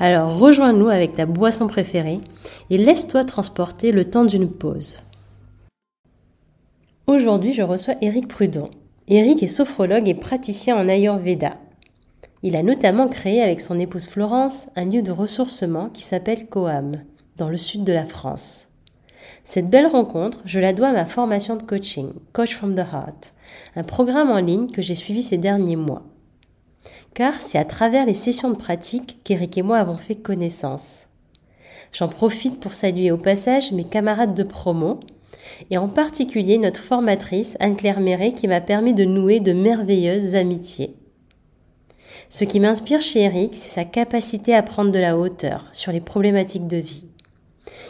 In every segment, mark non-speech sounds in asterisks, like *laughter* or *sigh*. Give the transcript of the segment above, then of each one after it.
Alors rejoins-nous avec ta boisson préférée et laisse-toi transporter le temps d'une pause. Aujourd'hui, je reçois Eric Prudon. Eric est sophrologue et praticien en Ayurveda. Il a notamment créé avec son épouse Florence un lieu de ressourcement qui s'appelle Coam, dans le sud de la France. Cette belle rencontre, je la dois à ma formation de coaching, Coach from the Heart, un programme en ligne que j'ai suivi ces derniers mois car c'est à travers les sessions de pratique qu'Éric et moi avons fait connaissance. J'en profite pour saluer au passage mes camarades de promo, et en particulier notre formatrice Anne-Claire Méret qui m'a permis de nouer de merveilleuses amitiés. Ce qui m'inspire chez Eric, c'est sa capacité à prendre de la hauteur sur les problématiques de vie.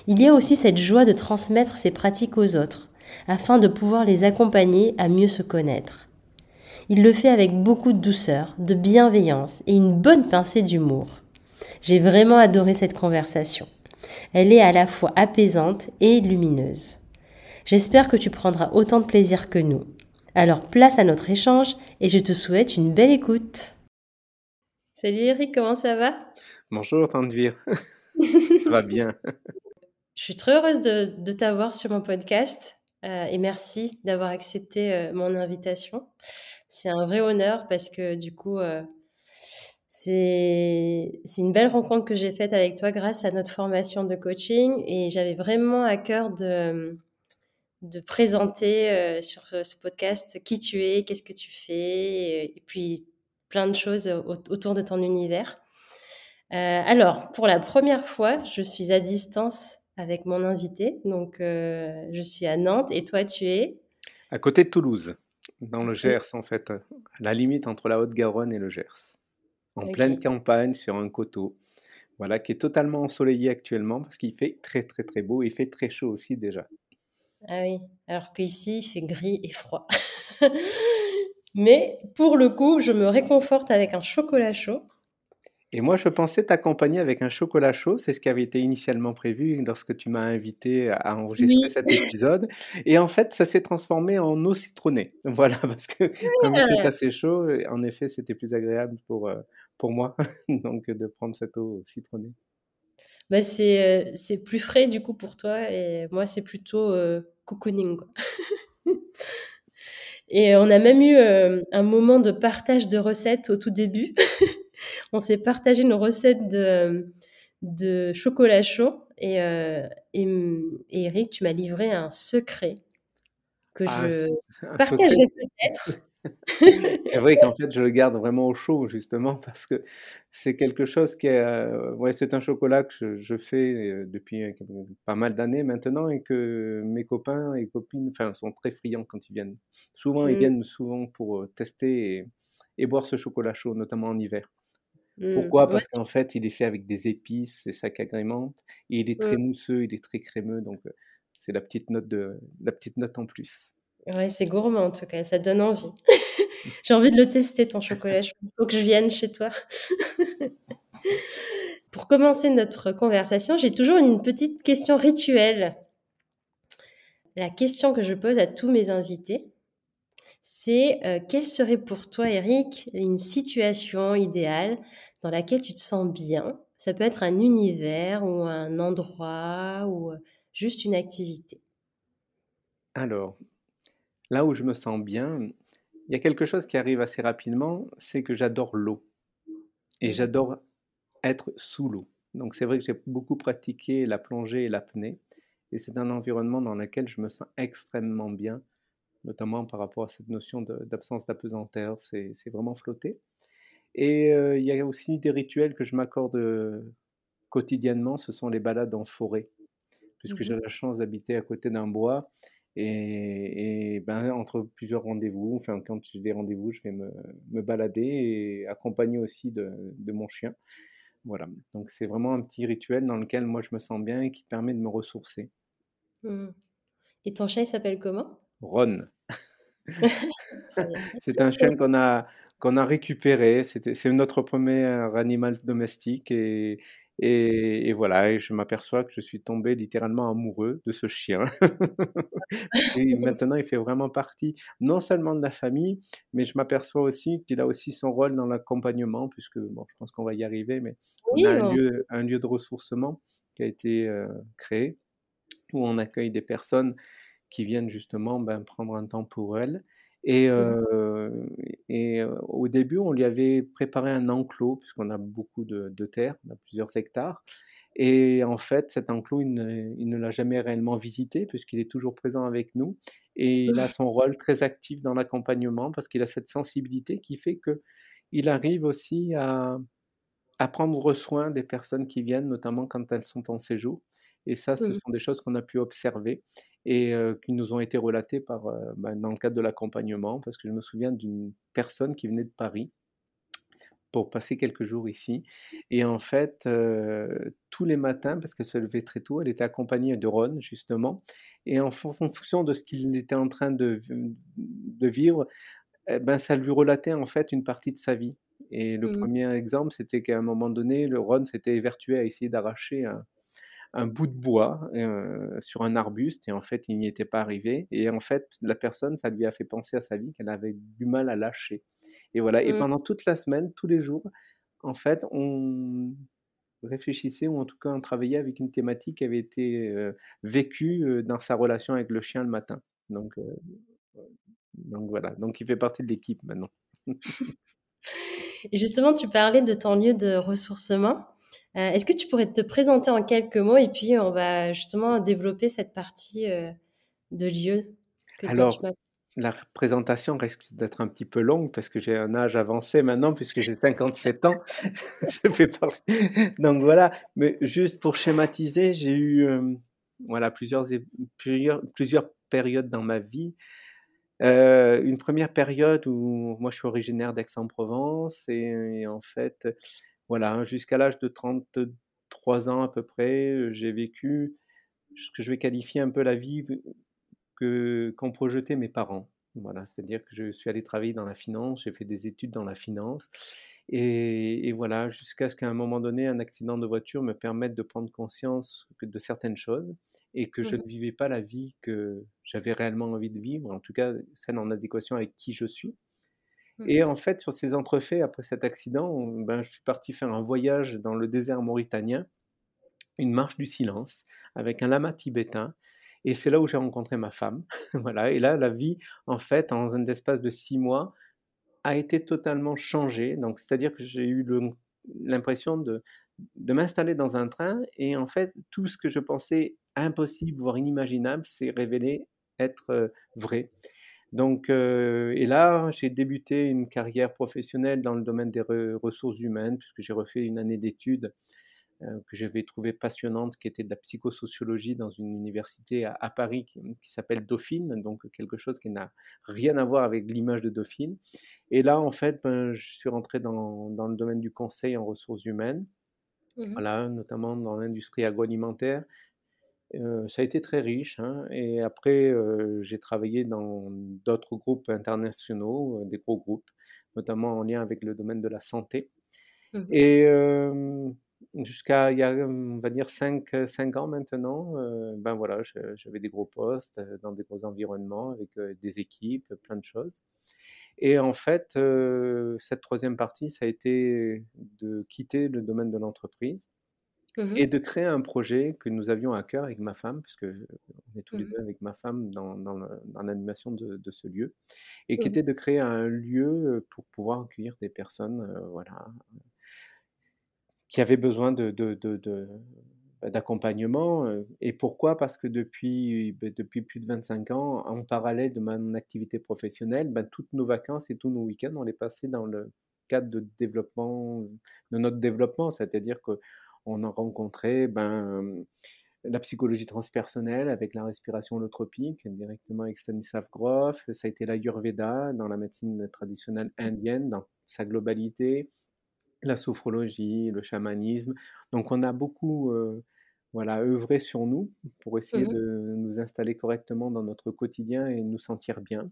Il y a aussi cette joie de transmettre ses pratiques aux autres, afin de pouvoir les accompagner à mieux se connaître. Il le fait avec beaucoup de douceur, de bienveillance et une bonne pincée d'humour. J'ai vraiment adoré cette conversation. Elle est à la fois apaisante et lumineuse. J'espère que tu prendras autant de plaisir que nous. Alors place à notre échange et je te souhaite une belle écoute. Salut Eric, comment ça va? Bonjour Tandevir, *laughs* ça va bien. Je suis très heureuse de, t'avoir sur mon podcast euh, et merci d'avoir accepté euh, mon invitation c'est un vrai honneur parce que du coup, euh, c'est une belle rencontre que j'ai faite avec toi grâce à notre formation de coaching et j'avais vraiment à cœur de, de présenter euh, sur ce, podcast qui tu es, qu'est-ce que tu fais et, puis plein de choses autour de ton univers. Alors, pour la première fois, je suis à distance avec mon invité. Donc, je suis à Nantes et toi, tu es? À côté de Toulouse dans le Gers, en fait, à la limite entre la Haute-Garonne et le Gers, en pleine campagne, sur un coteau, voilà, qui est totalement ensoleillé actuellement parce qu'il fait très très très beau. Et il fait très chaud aussi déjà. Ah oui, alors qu'ici il fait gris et froid. *laughs* Mais pour le coup, je me réconforte avec un chocolat chaud et moi, je pensais t'accompagner avec un chocolat chaud. C'est ce qui avait été initialement prévu lorsque tu m'as invité à enregistrer cet épisode. Et en fait, ça s'est transformé en eau citronnée. *laughs* Voilà, parce que comme il fait assez chaud, en effet, c'était plus agréable pour, euh, pour moi *laughs* donc de prendre cette eau citronnée. Bah c'est, euh, c'est plus frais du coup pour toi et moi c'est plutôt euh, cocooning. *laughs* et on a même eu un moment de partage de recettes au tout début *laughs* on s'est partagé nos recettes de, de chocolat chaud et, euh, et, Eric, tu m'as livré un secret que ah, je partagerai peut-être. *laughs* c'est vrai qu'en fait, je le garde vraiment au chaud, justement, *laughs* parce que c'est quelque chose qui est. Euh, ouais, c'est un chocolat que je, fais euh, depuis pas mal d'années maintenant et que mes copains et copines enfin, sont très friands quand ils viennent. Souvent, ils mmh. viennent souvent pour tester et, et boire ce chocolat chaud, notamment en hiver. Mmh. Pourquoi? Parce qu'en fait, il est fait avec des épices, c'est ça qui agrémente, et il est très mmh. mousseux, il est très crémeux, donc c'est la petite note de la petite note en plus. Ouais, c'est gourmand en tout cas, ça donne envie. *laughs* J'ai envie de le tester ton chocolat. Il faut que je vienne chez toi. *laughs* Pour commencer notre conversation, j'ai toujours une petite question rituelle. La question que je pose à tous mes invités, c'est quelle serait pour toi, Eric, une situation idéale dans laquelle tu te sens bien. Ça peut être un univers ou un endroit ou euh, juste une activité. Alors, là où je me sens bien, il y a quelque chose qui arrive assez rapidement, c'est que j'adore l'eau. Et mmh. j'adore être sous l'eau. Donc c'est vrai que j'ai beaucoup pratiqué la plongée et l'apnée. Et c'est un environnement dans lequel je me sens extrêmement bien, notamment par rapport à cette notion d'absence d'apesanteur. C'est vraiment flotter. Et il y a aussi des rituels que je m'accorde quotidiennement, ce sont les balades en forêt, puisque j'ai mmh la chance d'habiter à côté d'un bois. Et, ben, entre plusieurs rendez-vous, enfin, quand j'ai des rendez-vous, je vais me, me, balader et accompagner aussi de, de, mon chien. Voilà, donc c'est vraiment un petit rituel dans lequel moi je me sens bien et qui permet de me ressourcer. Mmh. Et ton chat, il s'appelle comment? Ron. *laughs* C'est un chien qu'on a qu'on a récupéré. C'était c'est notre premier animal domestique et et et voilà et je m'aperçois que je suis tombé littéralement amoureux de ce chien. *laughs* Et maintenant, il fait vraiment partie, non seulement de la famille, mais je m'aperçois aussi qu'il a aussi son rôle dans l'accompagnement puisque bon, je pense qu'on va y arriver, mais on a un lieu un lieu de ressourcement qui a été, heu, créé, où on accueille des personnes qui viennent justement, ben, prendre un temps pour elles et Mmh. et au début, on lui avait préparé un enclos puisqu'on a beaucoup de de terre, on a plusieurs hectares. Et en fait, cet enclos, il ne il ne l'a jamais réellement visité puisqu'il est toujours présent avec nous. Et il a son rôle très actif dans l'accompagnement parce qu'il a cette sensibilité qui fait qu'il arrive aussi à à prendre soin des personnes qui viennent, notamment quand elles sont en séjour et ça, ce Mmh. sont des choses qu'on a pu observer et qui nous ont été relatées par, bah, dans le cadre de l'accompagnement. Parce que je me souviens d'une personne qui venait de Paris pour passer quelques jours ici et en fait, tous les matins, parce qu'elle se levait très tôt, elle était accompagnée de Ron justement et en fon fonction de ce qu'il était en train de vivre, et ben, ça lui relatait en fait une partie de sa vie et le Mmh. premier exemple, c'était qu'à un moment donné, le Ron s'était évertué à essayer d'arracher un un bout de bois, heu, sur un arbuste et en fait, il n'y était pas arrivé et en fait, la personne, ça lui a fait penser à sa vie qu'elle avait du mal à lâcher et voilà et Mmh. pendant toute la semaine, tous les jours, en fait, on réfléchissait ou en tout cas, on travaillait avec une thématique qui avait été, heu, vécue, heu, dans sa relation avec le chien le matin donc donc voilà, donc il fait partie de l'équipe maintenant. *laughs* Et justement, tu parlais de ton lieu de ressourcement. Heu, est-ce que tu pourrais te présenter en quelques mots et puis on va justement développer cette partie, heu, de lieu que toi tu Alors, la représentation risque d'être un petit peu longue parce que j'ai un âge avancé maintenant puisque j'ai 57 ans. *laughs* Je fais partie *laughs* donc voilà, mais juste pour schématiser, j'ai eu, hem, voilà plusieurs plusieurs plusieurs périodes dans ma vie. Une première période où moi je suis originaire d'Aix-en-Provence et en fait, voilà, jusqu'à l'âge de 33 ans à peu près, heu, j'ai vécu ce que je vais qualifier un peu la vie que qu'ont projeté mes parents. Voilà, c'est-à-dire que je suis allé travailler dans la finance, j'ai fait des études dans la finance et et voilà, jusqu'à ce qu'à un moment donné, un accident de voiture me permette de prendre conscience de certaines choses et que je Mmh ne vivais pas la vie que j'avais réellement envie de vivre, en tout cas celle en adéquation avec qui je suis. Mmh Et mh. en fait, sur ces entrefaits, après cet accident, ben, je suis parti faire un voyage dans le désert mauritanien, une marche du silence avec un lama tibétain et c'est là où j'ai rencontré ma femme. *laughs* Voilà et là, la vie, en fait, en un espace de 6 mois, a été totalement changée. Donc c'est-à-dire que j'ai eu l'impression de de m'installer dans un train et en fait, tout ce que je pensais impossible, voire inimaginable, s'est révélé être, heu, vrai. Donc heu et là, j'ai débuté une carrière professionnelle dans le domaine des re ressources humaines puisque j'ai refait une année d'études, heu, que j'avais trouvée passionnante, qui était de la psychosociologie dans une université à à Paris qui qui s'appelle Dauphine, donc quelque chose qui n'a rien à voir avec l'image de Dauphine et là, en fait, ben, je suis rentré dans dans le domaine du conseil en ressources humaines, Mmh mh. voilà, notamment dans l'industrie agroalimentaire. Ça a été très riche, hein et après, j'ai travaillé dans d'autres groupes internationaux, des gros groupes, notamment en lien avec le domaine de la santé Mmh mh. et jusqu'à il y a, on va dire 5, heu, 5 ans maintenant, ben, voilà, j'avais des gros postes, dans des gros environnements avec, des équipes, plein de choses et en fait, cette 3e partie, ça a été de quitter le domaine de l'entreprise Mmh et de créer un projet que nous avions à cœur avec ma femme, puisque, on est tous Mmh les mh. 2 avec ma femme dans dans l'animation de de ce lieu et qui Mmh mh. était de créer un lieu, pour pouvoir accueillir des personnes, voilà qui avaient besoin de de bah, d'accompagnement, et pourquoi? Parce que depuis, beh, depuis plus de 25 ans, en parallèle de mon activité professionnelle, bah, toutes nos vacances et tous nos week-ends, on les passait dans le cadre de développement de notre développement. C'est-à-dire qu'on a rencontré, ben, la psychologie transpersonnelle avec la respiration holotropique directement avec Stanisław Grof, ça a été l'Ayurveda dans la médecine traditionnelle indienne dans sa globalité. la sophrologie, le chamanisme. Donc on a beaucoup euh, voilà, œuvré sur nous pour essayer Mmh de nous installer correctement dans notre quotidien et nous sentir bien.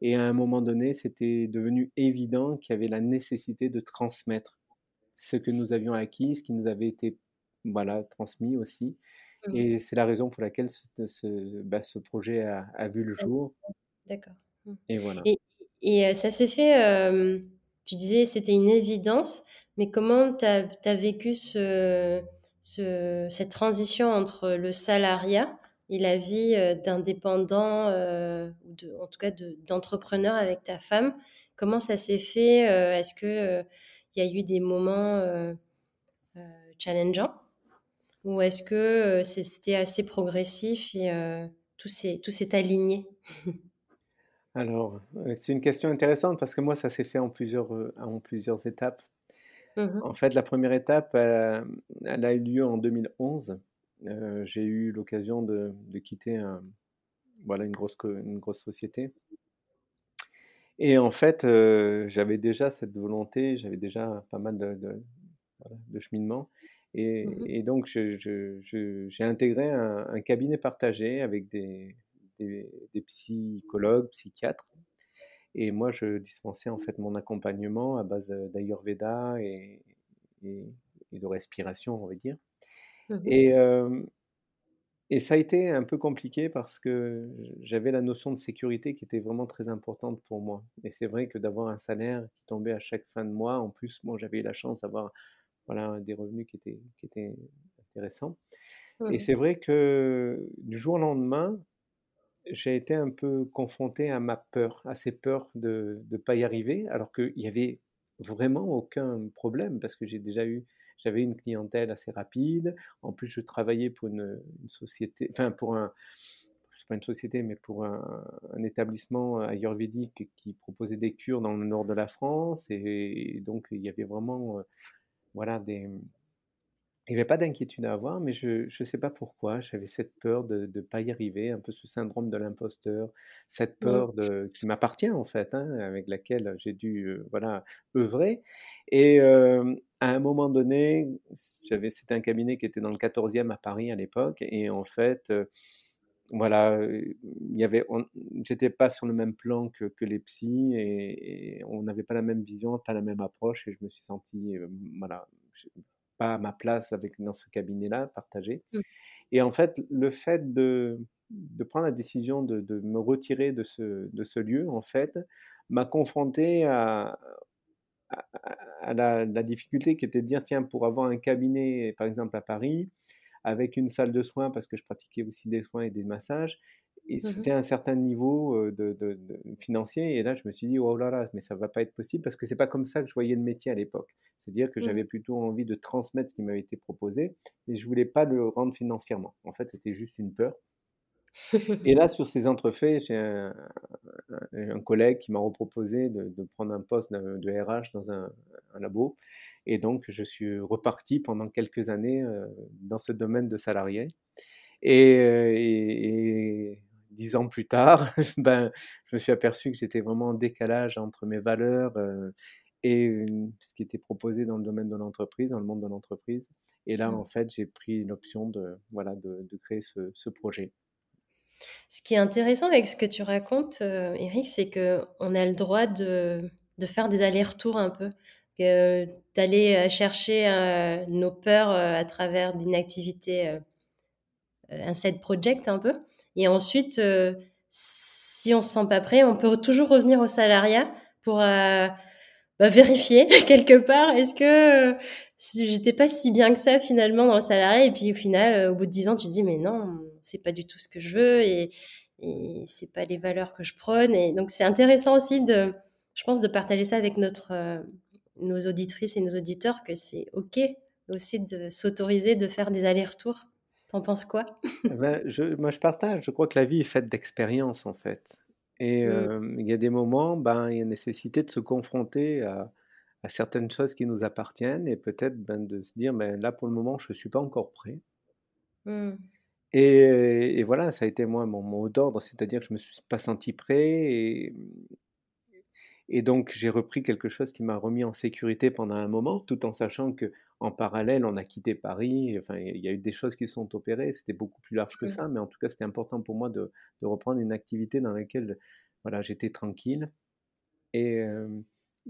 Et à un moment donné, c'était devenu évident qu'il y avait la nécessité de transmettre ce que nous avions acquis, ce qui nous avait été voilà, transmis aussi. Mmh. Et c'est la raison pour laquelle ce, ce, bah, ce projet a, a, vu le jour. D'accord. Mmh. Et voilà. Et, et euh, ça s'est fait, euh, tu disais c'était une évidence, mais comment tu as, as, vécu ce, ce, cette transition entre le salariat et la vie euh, d'indépendant, euh, de, en tout cas d'entrepreneur avec ta femme? Comment ça s'est fait euh, Est-ce que il y a eu des moments challengeants ou est-ce que c'était assez progressif et tout s'est tout s'est aligné? *laughs* Alors, c'est une question intéressante parce que moi, ça s'est fait en plusieurs, en plusieurs étapes. Mmh En fait, la première étape, euh, elle a eu lieu en 2011. Euh, j'ai eu l'occasion de, de, quitter un, voilà, une, grosse, une grosse société. Et en fait, euh, j'avais déjà cette volonté, j'avais déjà pas mal de, de, cheminement. Et, Mmh et donc, j'ai intégré un, un, cabinet partagé avec des, des, des psychologues, psychiatres. Et moi, je dispensais en fait mon accompagnement à base d'Ayurveda et, et, et, de respiration, on va dire. Mmh Et, euh, et ça a été un peu compliqué parce que j'avais la notion de sécurité qui était vraiment très importante pour moi. Et c'est vrai que d'avoir un salaire qui tombait à chaque fin de mois, en plus, moi, j'avais eu la chance d'avoir voilà, des revenus qui étaient, qui étaient intéressants. Mmh Et c'est vrai que du jour au lendemain, j'ai été un peu confronté à ma peur, à ces peurs de ne pas y arriver, alors qu'il n'y avait vraiment aucun problème, parce que j'ai déjà eu, j'avais une clientèle assez rapide, en plus je travaillais pour une, société, enfin pour un, pas une société, mais pour un, établissement ayurvédique qui proposait des cures dans le nord de la France, et, et donc il y avait vraiment, euh, voilà, des, il n'y avait pas d'inquiétude à avoir, mais je ne sais pas pourquoi, j'avais cette peur de ne pas y arriver, un peu ce syndrome de l'imposteur, cette peur de, qui m'appartient en fait, hein, avec laquelle j'ai dû euh, voilà, œuvrer. Et euh, à un moment donné, c'était un cabinet qui était dans le 14e à Paris à l'époque, et en fait, euh, voilà, il y avait, j'étais pas sur le même plan que, que les psys, et, et on n'avait pas la même vision, pas la même approche, et je me suis senti, voilà, pas ma place avec, dans ce cabinet-là, partagé. Mmh. Et en fait, le fait de, de prendre la décision de, de, me retirer de ce, de ce lieu, en fait, m'a confronté à, à, à la, la, difficulté qui était de dire, tiens, pour avoir un cabinet, par exemple à Paris, avec une salle de soins, parce que je pratiquais aussi des soins et des massages, et c'était un certain niveau de, de, de, financier. Et là, je me suis dit, oh là là, mais ça va pas être possible parce que c'est pas comme ça que je voyais le métier à l'époque. C'est-à-dire que j'avais plutôt envie de transmettre ce qui m'avait été proposé, mais je voulais pas le rendre financièrement. En fait, c'était juste une peur. Et là, *laughs* sur ces entrefaits, j'ai un, un, collègue qui m'a reproposé de, de, prendre un poste de, de RH dans un, un, labo. Et donc, je suis reparti pendant quelques années euh, dans ce domaine de salarié. Et, et, et dix ans plus tard, *laughs* ben, je me suis aperçu que j'étais vraiment en décalage entre mes valeurs euh, et ce qui était proposé dans le domaine de l'entreprise, dans le monde de l'entreprise. Et là, Mmh. en fait, j'ai pris l'option de, voilà, de, de créer ce, ce, projet. Ce qui est intéressant avec ce que tu racontes, euh, Eric, c'est qu'on a le droit de, faire des allers-retours un peu, euh, d'aller chercher euh, nos peurs à travers d'une activité, un side project un peu. Et ensuite, si on se sent pas prêt, on peut toujours revenir au salariat pour bah, vérifier *laughs* quelque part est-ce que j'étais pas si bien que ça finalement dans le salariat? Et puis au final au bout de dix ans tu te dis mais non c'est pas du tout ce que je veux et, et c'est pas les valeurs que je prône et donc c'est intéressant aussi de je pense de partager ça avec notre euh, nos auditrices et nos auditeurs que c'est ok aussi de s'autoriser de faire des allers-retours t'en penses quoi? Ben, je, moi je partage je crois que la vie est faite d'expériences en fait et Mmh. euh, il y a des moments, ben, il y a nécessité de se confronter à, à certaines choses qui nous appartiennent et peut-être ben, de se dire, ben, là pour le moment, je ne suis pas encore prêt. Mmh. Et, et, voilà, ça a été moi mon mot d'ordre, c'est-à-dire que je ne me suis pas senti prêt. Et, Et donc j'ai repris quelque chose qui m'a remis en sécurité pendant un moment, tout en sachant que en parallèle, on a quitté Paris. Enfin, il y a eu des choses qui sont opérées. C'était beaucoup plus large que Mmh. ça, mais en tout cas, c'était important pour moi de, de reprendre une activité dans laquelle, voilà, j'étais tranquille. Et, euh,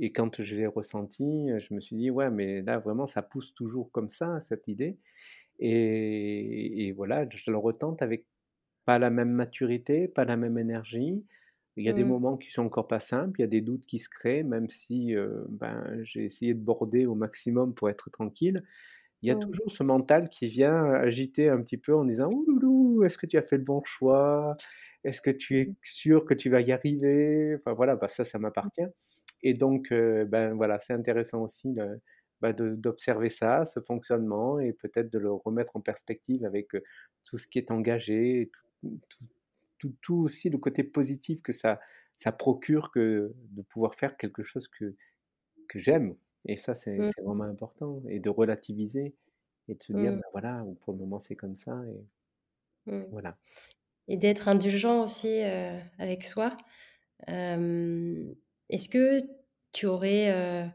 et quand je l'ai ressenti, je me suis dit, ouais, mais là, vraiment, ça pousse toujours comme ça, cette idée. Et, et voilà, je le retente avec pas la même maturité, pas la même énergie. Il y a des Mmh. moments qui sont encore pas simples, il y a des doutes qui se créent, même si euh, ben, j'ai essayé de border au maximum pour être tranquille. Il y a Mmh. toujours ce mental qui vient agiter un petit peu en disant Ouloulou, est-ce que tu as fait le bon choix? Est-ce que tu es sûr que tu vas y arriver? Enfin voilà, bah, ça, ça m'appartient. Et donc, euh, ben voilà, c'est intéressant aussi le- bah, d'observer ça, ce fonctionnement, et peut-être de le remettre en perspective avec tout ce qui est engagé, tout, tout- tout- tout aussi le côté positif que ça, ça procure que de pouvoir faire quelque chose que, que j'aime. Et ça, c'est Mmh. vraiment important. Et de relativiser et de se dire, Mmh. ben voilà, pour le moment, c'est comme ça. Et Mmh. voilà. Et d'être indulgent aussi, avec soi. Est-ce que tu aurais,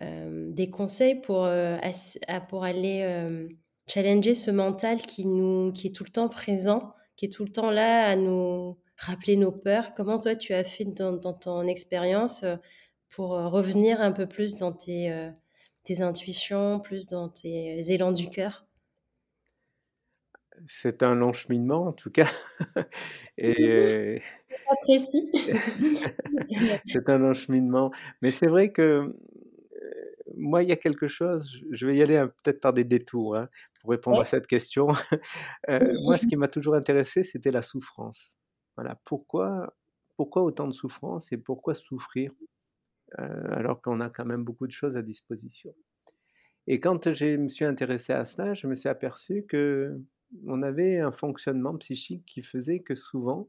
des conseils pour, à pour aller, hem, challenger ce mental qui nous qui est tout le temps présent, qui est tout le temps là à nous rappeler nos peurs? Comment toi tu as fait dans dans ton expérience, pour, revenir un peu plus dans tes, tes intuitions, plus dans tes élans du cœur? C'est un long cheminement, en tout cas. *laughs* Et Pas précis. *laughs* c'est un long cheminement. Mais c'est vrai que euh, moi, il y a quelque chose, je- vais y aller hein, peut-être par des détours hein, pour répondre à cette question. *laughs* Euh, moi, ce qui m'a toujours intéressé, c'était la souffrance. Voilà, pourquoi, pourquoi autant de souffrance et pourquoi souffrir euh, alors qu'on a quand même beaucoup de choses à disposition? Et quand je me suis intéressé à cela, je me suis aperçu que on avait un fonctionnement psychique qui faisait que souvent,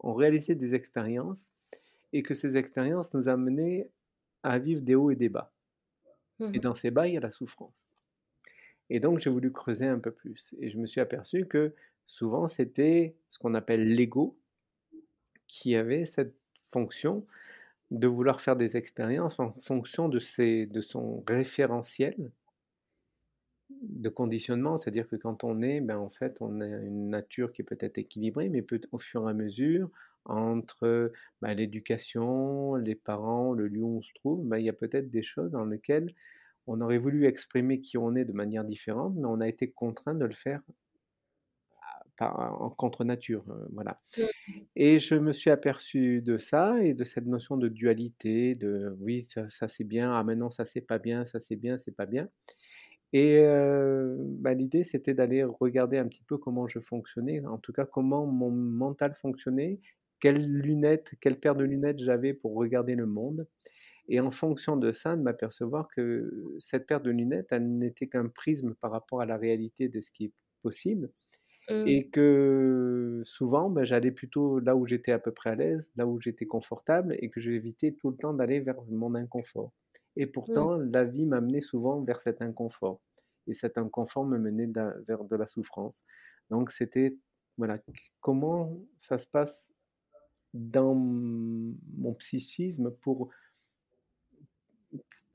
on réalisait des expériences et que ces expériences nous amenaient à vivre des hauts et des bas. Mmh Et mh. dans ces bas, il y a la souffrance. Et donc, j'ai voulu creuser un peu plus. Et je me suis aperçu que souvent, c'était ce qu'on appelle l'ego qui avait cette fonction de vouloir faire des expériences en fonction de, ses, de son référentiel de conditionnement, c'est-à-dire que quand on est, ben, en fait, on a une nature qui peut être équilibrée, mais peut, au fur et à mesure, entre ben, l'éducation, les parents, le lieu où on se trouve, ben, il y a peut-être des choses dans lesquelles on aurait voulu exprimer qui on est de manière différente, mais on a été contraint de le faire par, en contre-nature. euh, voilà. Et je me suis aperçu de ça et de cette notion de dualité, de oui, ça, ça c'est bien, ah maintenant ça c'est pas bien, ça c'est bien, c'est pas bien. Et euh, bah, l'idée, c'était d'aller regarder un petit peu comment je fonctionnais, en tout cas comment mon mental fonctionnait, quelles lunettes, quelle paire de lunettes j'avais pour regarder le monde. Et en fonction de ça, de m'apercevoir que cette paire de lunettes, elle n'était qu'un prisme par rapport à la réalité de ce qui est possible. Mmh. Et que souvent, bah, j'allais plutôt là où j'étais à peu près à l'aise, là où j'étais confortable, et que j'évitais tout le temps d'aller vers mon inconfort. Et Mmh. pourtant, la vie m'amenait souvent vers cet inconfort. Et cet inconfort me menait vers de la souffrance. Donc c'était, voilà, comment ça se passe dans mon psychisme pour,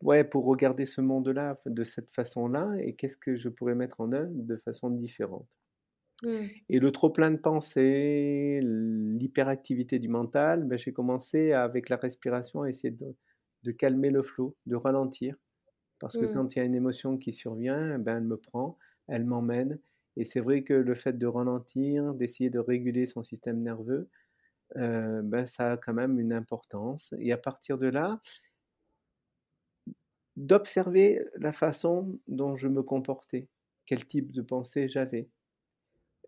ouais, pour regarder ce monde-là de cette façon-là, et qu'est-ce que je pourrais mettre en œuvre de façon différente. Mmh. Et le trop plein de pensées, l'hyperactivité du mental, ben, j'ai commencé avec la respiration à essayer de, de calmer le flot, de ralentir. Parce que Mmh. quand il y a une émotion qui survient, ben, elle me prend, elle m'emmène. Et c'est vrai que le fait de ralentir, d'essayer de réguler son système nerveux, euh, ben, ça a quand même une importance. Et à partir de là, d'observer la façon dont je me comportais, quel type de pensée j'avais.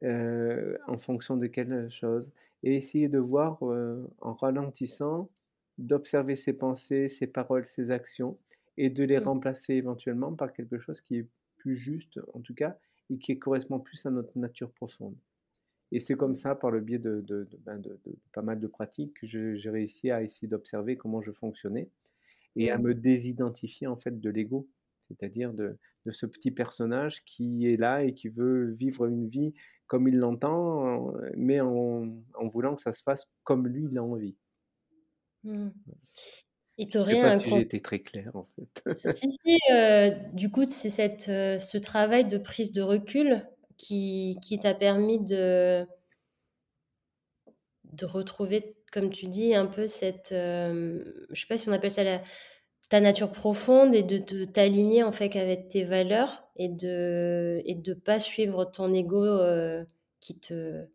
euh, en fonction de quelle chose, et essayer de voir euh, en ralentissant, d'observer ses pensées, ses paroles, ses actions, et de les Mmh. remplacer éventuellement par quelque chose qui est plus juste, en tout cas, et qui correspond plus à notre nature profonde. Et c'est comme ça, par le biais de, de, de, ben de, pas mal de pratiques, que j'ai réussi à essayer d'observer comment je fonctionnais et à me désidentifier en fait de l'ego, c'est-à-dire de, ce petit personnage qui est là et qui veut vivre une vie comme il l'entend, mais en, en voulant que ça se fasse comme lui il a envie. Mmh. Et tu aurais pas un si j'ai été très clair, en fait. si, si, heu, du coup, c'est cette, heu, ce travail de prise de recul qui qui t'a permis de de retrouver, comme tu dis, un peu cette, hem, je sais pas si on appelle ça la ta nature profonde et de de t'aligner, en fait, avec tes valeurs et de et de pas suivre ton ego, heu, qui te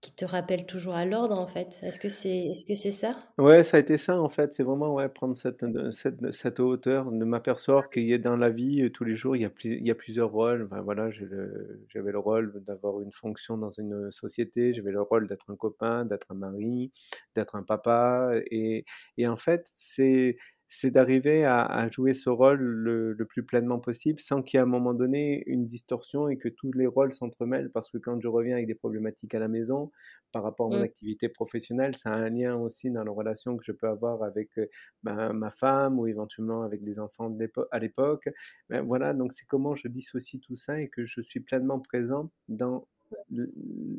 qui te rappelle toujours à l'ordre, en fait. Est-ce que c'est est-ce que c'est ça? Ouais, ça a été ça, en fait. C'est vraiment, ouais, prendre cette, heu, cette cette hauteur, de m'apercevoir qu'il y a dans la vie, heu, tous les jours, il y a plus il y a plusieurs rôles. Voilà, j'avais le rôle d'avoir une fonction dans une, société, j'avais le rôle d'être un copain, d'être un mari, d'être un papa et et en fait, c'est c'est d'arriver à à jouer ce rôle le le plus pleinement possible, sans qu'il y ait à un moment donné une distorsion et que tous les rôles s'entremêlent. Parce que quand je reviens avec des problématiques à la maison, par rapport à mon Mmh, activité professionnelle, ça a un lien aussi dans la relation que je peux avoir avec, heu, ben, ma femme ou éventuellement avec des enfants de à l'époque. Ben, voilà, donc c'est comment je dissocie tout ça et que je suis pleinement présent dans le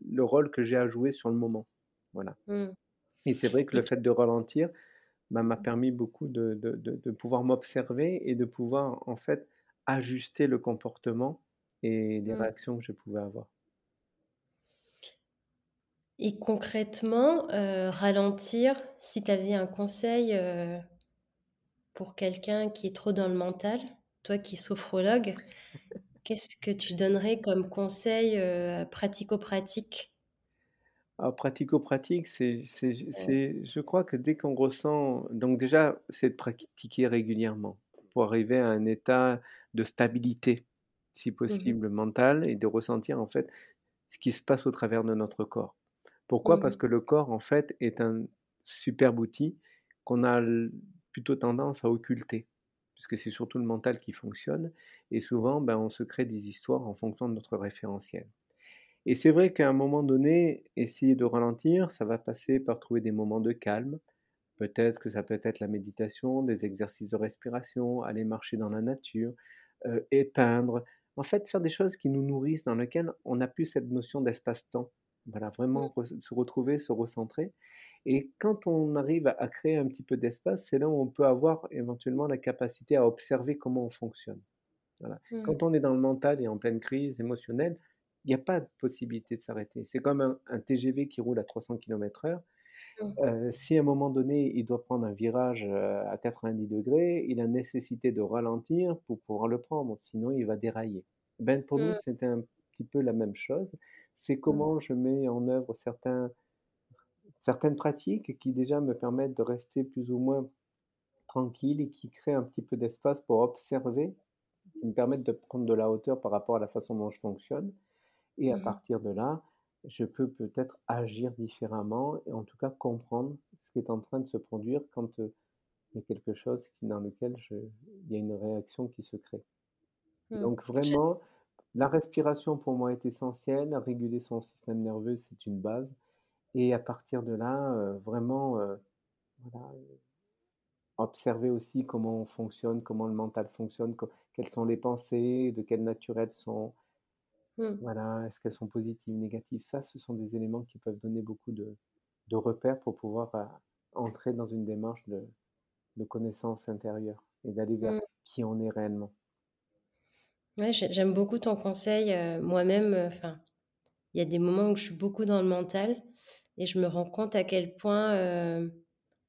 le rôle que j'ai à jouer sur le moment. Voilà mmh et c'est vrai que le fait de ralentir, m'a permis beaucoup de de de de pouvoir m'observer et de pouvoir, en fait, ajuster le comportement et les mmh réactions que je pouvais avoir. et concrètement, heu, ralentir, si tu avais un conseil, heu, pour quelqu'un qui est trop dans le mental, toi qui es sophrologue, *laughs* qu'est-ce que tu donnerais comme conseil, heu, pratico-pratique? Alors pratico-pratique, c'est je crois que dès qu'on ressent donc déjà, c'est de pratiquer régulièrement pour arriver à un état de stabilité, si mmh mh, possible mentale et de ressentir en fait ce qui se passe au travers de notre corps. Pourquoi? Parce mmh que le corps en fait est un superbe outil qu'on a plutôt tendance à occulter, puisque c'est surtout le mental qui fonctionne et souvent, ben, on se crée des histoires en fonction de notre référentiel. Et c'est vrai qu'à un moment donné, essayer de ralentir, ça va passer par trouver des moments de calme. Peut-être que ça peut être la méditation, des exercices de respiration, aller marcher dans la nature, heu, épeindre. En fait, faire des choses qui nous nourrissent, dans lesquelles on n'a plus cette notion d'espace-temps. Voilà, mmh, vraiment re se retrouver, se recentrer et quand on arrive à à créer un petit peu d'espace, c'est là où on peut avoir éventuellement la capacité à observer comment on fonctionne. Voilà. mmh, Quand on est dans le mental et en pleine crise émotionnelle, il n'y a pas de possibilité de s'arrêter. C'est comme un, un TGV qui roule à 300 km/h. Euh, si à un moment donné, il doit prendre un virage euh, à 90 degrés, il a nécessité de ralentir pour pouvoir le prendre, sinon il va dérailler. Ben, pour nous, mmh, c'est un petit peu la même chose. C'est mmh, comment je mets en œuvre certains, certaines pratiques qui déjà me permettent de rester plus ou moins tranquille et qui créent un petit peu d'espace pour observer qui me permettent de prendre de la hauteur par rapport à la façon dont je fonctionne et à mmh partir de là, je peux peut-être agir différemment et en tout cas comprendre ce qui est en train de se produire quand, il y a quelque chose qui dans lequel je il y a une réaction qui se crée. mmh. Donc vraiment, la respiration pour moi est essentielle, réguler son système nerveux, c'est une base et à partir de là, vraiment, voilà, observer aussi comment on fonctionne, comment le mental fonctionne, quelles sont les pensées, de quelle nature elles sont, mmh, Voilà, est-ce qu'elles sont positives, négatives? Ça, ce sont des éléments qui peuvent donner beaucoup de de repères pour pouvoir, heu, entrer dans une démarche de de connaissance intérieure et d'aller vers mmh. qui on est réellement. Ouais, j'ai j'aime beaucoup ton conseil, heu, moi-même, enfin, il y a des moments où je suis beaucoup dans le mental et je me rends compte à quel point,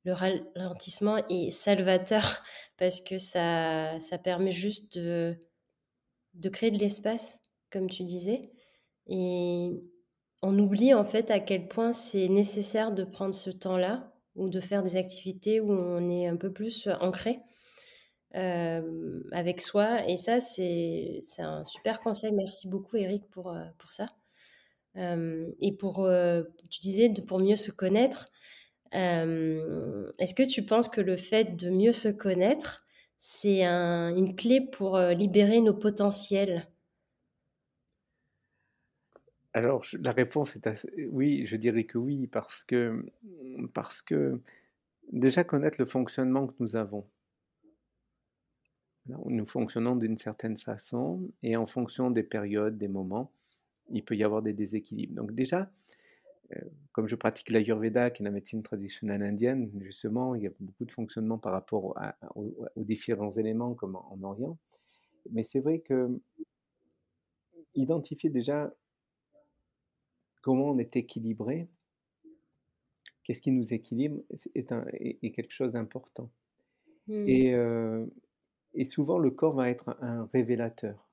le ralentissement est salvateur *laughs* parce que ça ça permet juste de de créer de l'espace, comme tu disais et on oublie, en fait, à quel point c'est nécessaire de prendre ce temps-là ou de faire des activités où on est un peu plus, ancré. Hem, avec soi et ça, c'est un super conseil. Merci beaucoup Eric pour, heu, pour ça. Et pour, tu disais pour mieux se connaître, est-ce que tu penses que le fait de mieux se connaître, c'est un une clé pour, libérer nos potentiels? Alors la réponse est oui, je dirais que oui, parce que, parce que déjà connaître le fonctionnement que nous avons. Nous fonctionnons d'une certaine façon et en fonction des périodes, des moments, il peut y avoir des déséquilibres. Donc déjà, comme je pratique l'Ayurveda, qui est la médecine traditionnelle indienne, justement, il y a beaucoup de fonctionnement par rapport aux, différents éléments comme en, Orient. Mais c'est vrai que identifier déjà comment on est équilibré, qu'est-ce qui nous équilibre, est, un, quelque chose d'important. Mmh. Et, euh, et, souvent, le corps va être un révélateur,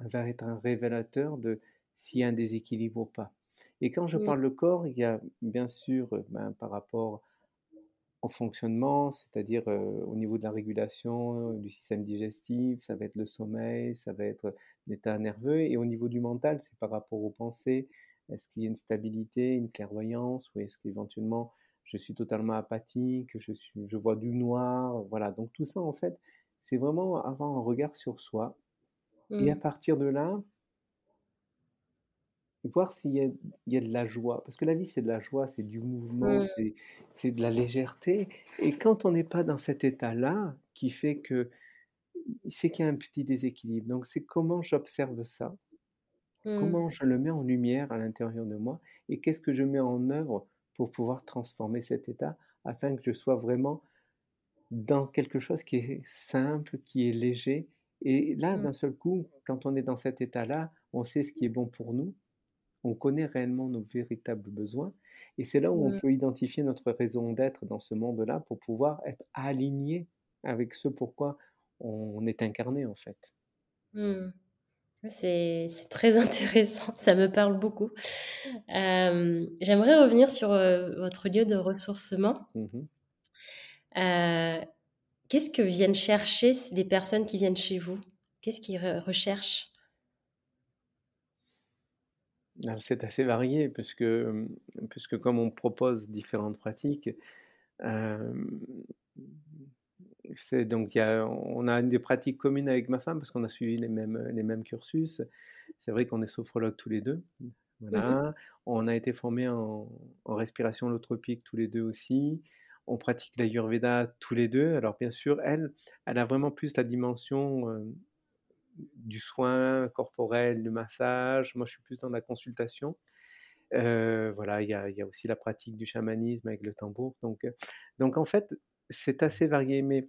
va être un révélateur de s'il y a un déséquilibre ou pas. Et quand je mmh. parle de corps, il y a bien sûr ben, par rapport au fonctionnement, c'est-à-dire au niveau de la régulation du système digestif, ça va être le sommeil, ça va être l'état nerveux, et au niveau du mental, c'est par rapport aux pensées, est-ce qu'il y a une stabilité, une clairvoyance, ou est-ce qu'éventuellement je suis totalement apathique, je, suis, je vois du noir, voilà. Donc tout ça, en fait, c'est vraiment avoir un regard sur soi. Et à mmh. partir de là, voir s'il y, y, a de la joie. Parce que la vie, c'est de la joie, c'est du mouvement, mmh. c'est de la légèreté. Et quand on n'est pas dans cet état-là, qui fait que c'est qu'il y a un petit déséquilibre. Donc, c'est comment j'observe ça. Comment je le mets en lumière à l'intérieur de moi, et qu'est-ce que je mets en œuvre pour pouvoir transformer cet état afin que je sois vraiment dans quelque chose qui est simple, qui est léger. Et là, mmh. d'un seul coup, quand on est dans cet état-là, on sait ce qui est bon pour nous, on connaît réellement nos véritables besoins, et c'est là où on mmh. peut identifier notre raison d'être dans ce monde-là pour pouvoir être aligné avec ce pourquoi on est incarné en fait. Mmh. C'est très *laughs* intéressant, ça me parle beaucoup. J'aimerais revenir sur votre lieu de ressourcement. Mmh qu'est-ce que viennent chercher les personnes qui viennent chez vous? Qu'est-ce qu'ils recherchent? C'est assez varié puisque, puisque comme on propose différentes pratiques, c'est donc on a une des pratiques communes avec ma femme parce qu'on a suivi les mêmes, les mêmes cursus. C'est vrai qu'on est sophrologues tous les deux. Mmh. On a été formés en, respiration holotropique tous les deux aussi. On pratique l'Ayurveda tous les deux. Alors bien sûr, elle, elle a vraiment plus la dimension du soin corporel, du massage. Moi, je suis plus dans la consultation. Euh, voilà, il y, a, aussi la pratique du chamanisme avec le tambour. Donc, euh, donc en fait, c'est assez varié. Mais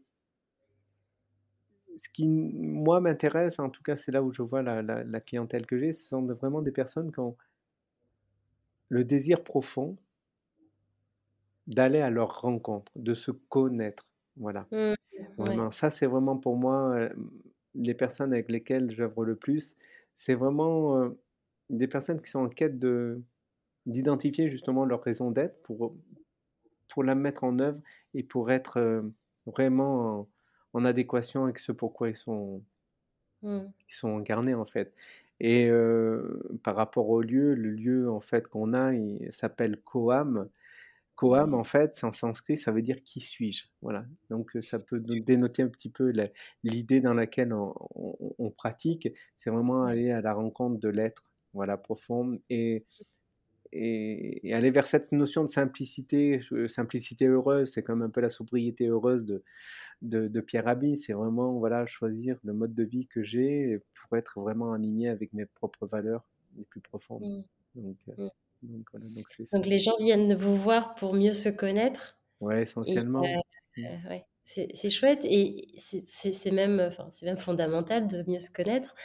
ce qui, moi, m'intéresse, en tout cas, c'est là où je vois la, clientèle que j'ai, ce sont vraiment des personnes qui ont le désir profond d'aller à leur rencontre, de se connaître. Voilà. Mmh, vraiment, ça, c'est vraiment pour moi euh, les personnes avec lesquelles j'œuvre le plus, c'est vraiment des personnes qui sont en quête de d'identifier justement leur raison d'être pour, pour la mettre en œuvre et pour être vraiment en, adéquation avec ce pourquoi ils sont, mmh. ils sont incarnés en fait. Et par rapport au lieu, le lieu en fait qu'on a, il s'appelle Koam. Koam, en fait, en sanskrit, ça veut dire qui suis-je. Voilà. Donc, ça peut dénoter un petit peu l'idée dans laquelle on, pratique. C'est vraiment aller à la rencontre de l'être, voilà, profond, et, et, aller vers cette notion de simplicité, simplicité heureuse. C'est comme un peu la sobriété heureuse de, de, Pierre Rabhi. C'est vraiment, voilà, choisir le mode de vie que j'ai pour être vraiment aligné avec mes propres valeurs les plus profondes. Mmh. Donc, euh, mmh. Donc, les gens viennent vous voir pour mieux se connaître. Ouais, essentiellement. Euh, mmh. euh, ouais, c'est chouette et c'est même, enfin, même fondamental de mieux se connaître.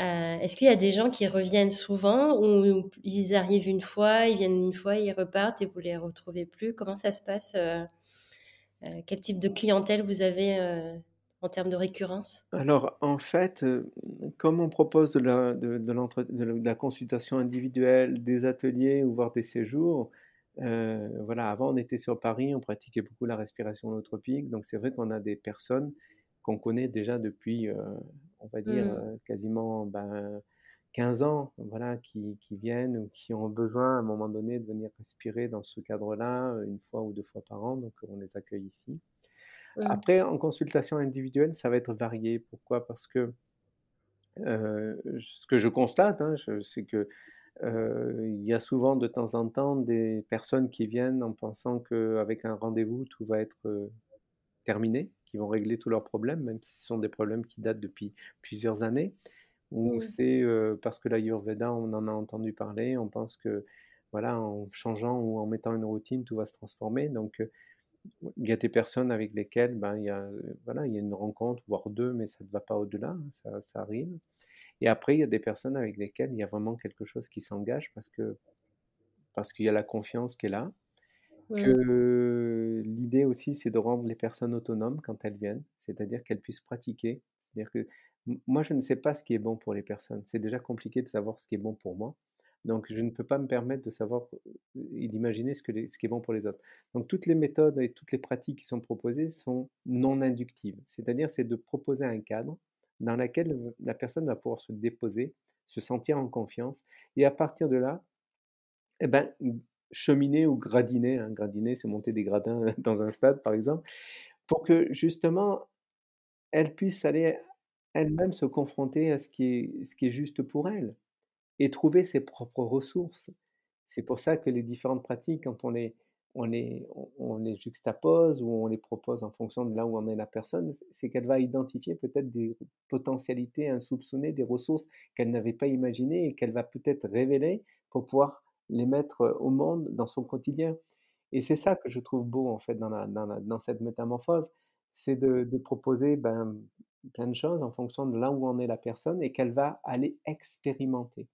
Euh, est-ce qu'il y a des gens qui reviennent souvent ou ils arrivent une fois, ils viennent une fois, ils repartent et vous les retrouvez plus? Comment ça se passe Quel type de clientèle vous avez en termes de récurrence? Alors, en fait, comme on propose de la, de, la consultation individuelle, des ateliers ou voire des séjours, voilà, avant on était sur Paris, on pratiquait beaucoup la respiration holotropique, donc c'est vrai qu'on a des personnes qu'on connaît déjà depuis, on va dire, mmh. quasiment ben, 15 ans, voilà, qui, qui, viennent ou qui ont besoin à un moment donné de venir respirer dans ce cadre-là, une fois ou deux fois par an, donc on les accueille ici. Mmh. Après, en consultation individuelle, ça va être varié. Pourquoi? Parce que ce que je constate, hein, c'est que il y a souvent de temps en temps des personnes qui viennent en pensant qu'avec un rendez-vous, tout va être terminé, qui vont régler tous leurs problèmes, même si ce sont des problèmes qui datent depuis plusieurs années. Ou mmh. c'est parce que l'Ayurveda, on en a entendu parler, on pense que voilà, en changeant ou en mettant une routine, tout va se transformer. Donc, il y a des personnes avec lesquelles, ben, il y a, voilà, il y a une rencontre, voire 2, mais ça ne va pas au-delà, hein, ça ça arrive. Et après, il y a des personnes avec lesquelles il y a vraiment quelque chose qui s'engage parce que parce qu'il y a la confiance qui est là. Que l'idée aussi, c'est de rendre les personnes autonomes quand elles viennent, c'est-à-dire qu'elles puissent pratiquer. C'est-à-dire que moi, je ne sais pas ce qui est bon pour les personnes. C'est déjà compliqué de savoir ce qui est bon pour moi. Donc je ne peux pas me permettre de savoir, et d'imaginer ce que les ce qui est bon pour les autres. Donc toutes les méthodes et toutes les pratiques qui sont proposées sont non inductives. C'est-à-dire, c'est de proposer un cadre dans lequel, la personne va pouvoir se déposer, se sentir en confiance et à partir de là, et ben, cheminer ou gradiner, hein, gradiner, c'est monter des gradins *laughs* dans un stade, par exemple, pour que justement, elle puisse aller elle-même se confronter à ce qui est ce qui est juste pour elle et trouver ses propres ressources. C'est pour ça que les différentes pratiques, quand on les on les on les juxtapose ou on les propose en fonction de là où en est la personne, c'est qu'elle va identifier peut-être des potentialités insoupçonnées, des ressources qu'elle n'avait pas imaginées et qu'elle va peut-être révéler pour pouvoir les mettre, au monde dans son quotidien. Et c'est ça que je trouve beau en fait dans cette métamorphose, c'est de proposer, ben, plein de choses en fonction de là où en est la personne et qu'elle va aller expérimenter.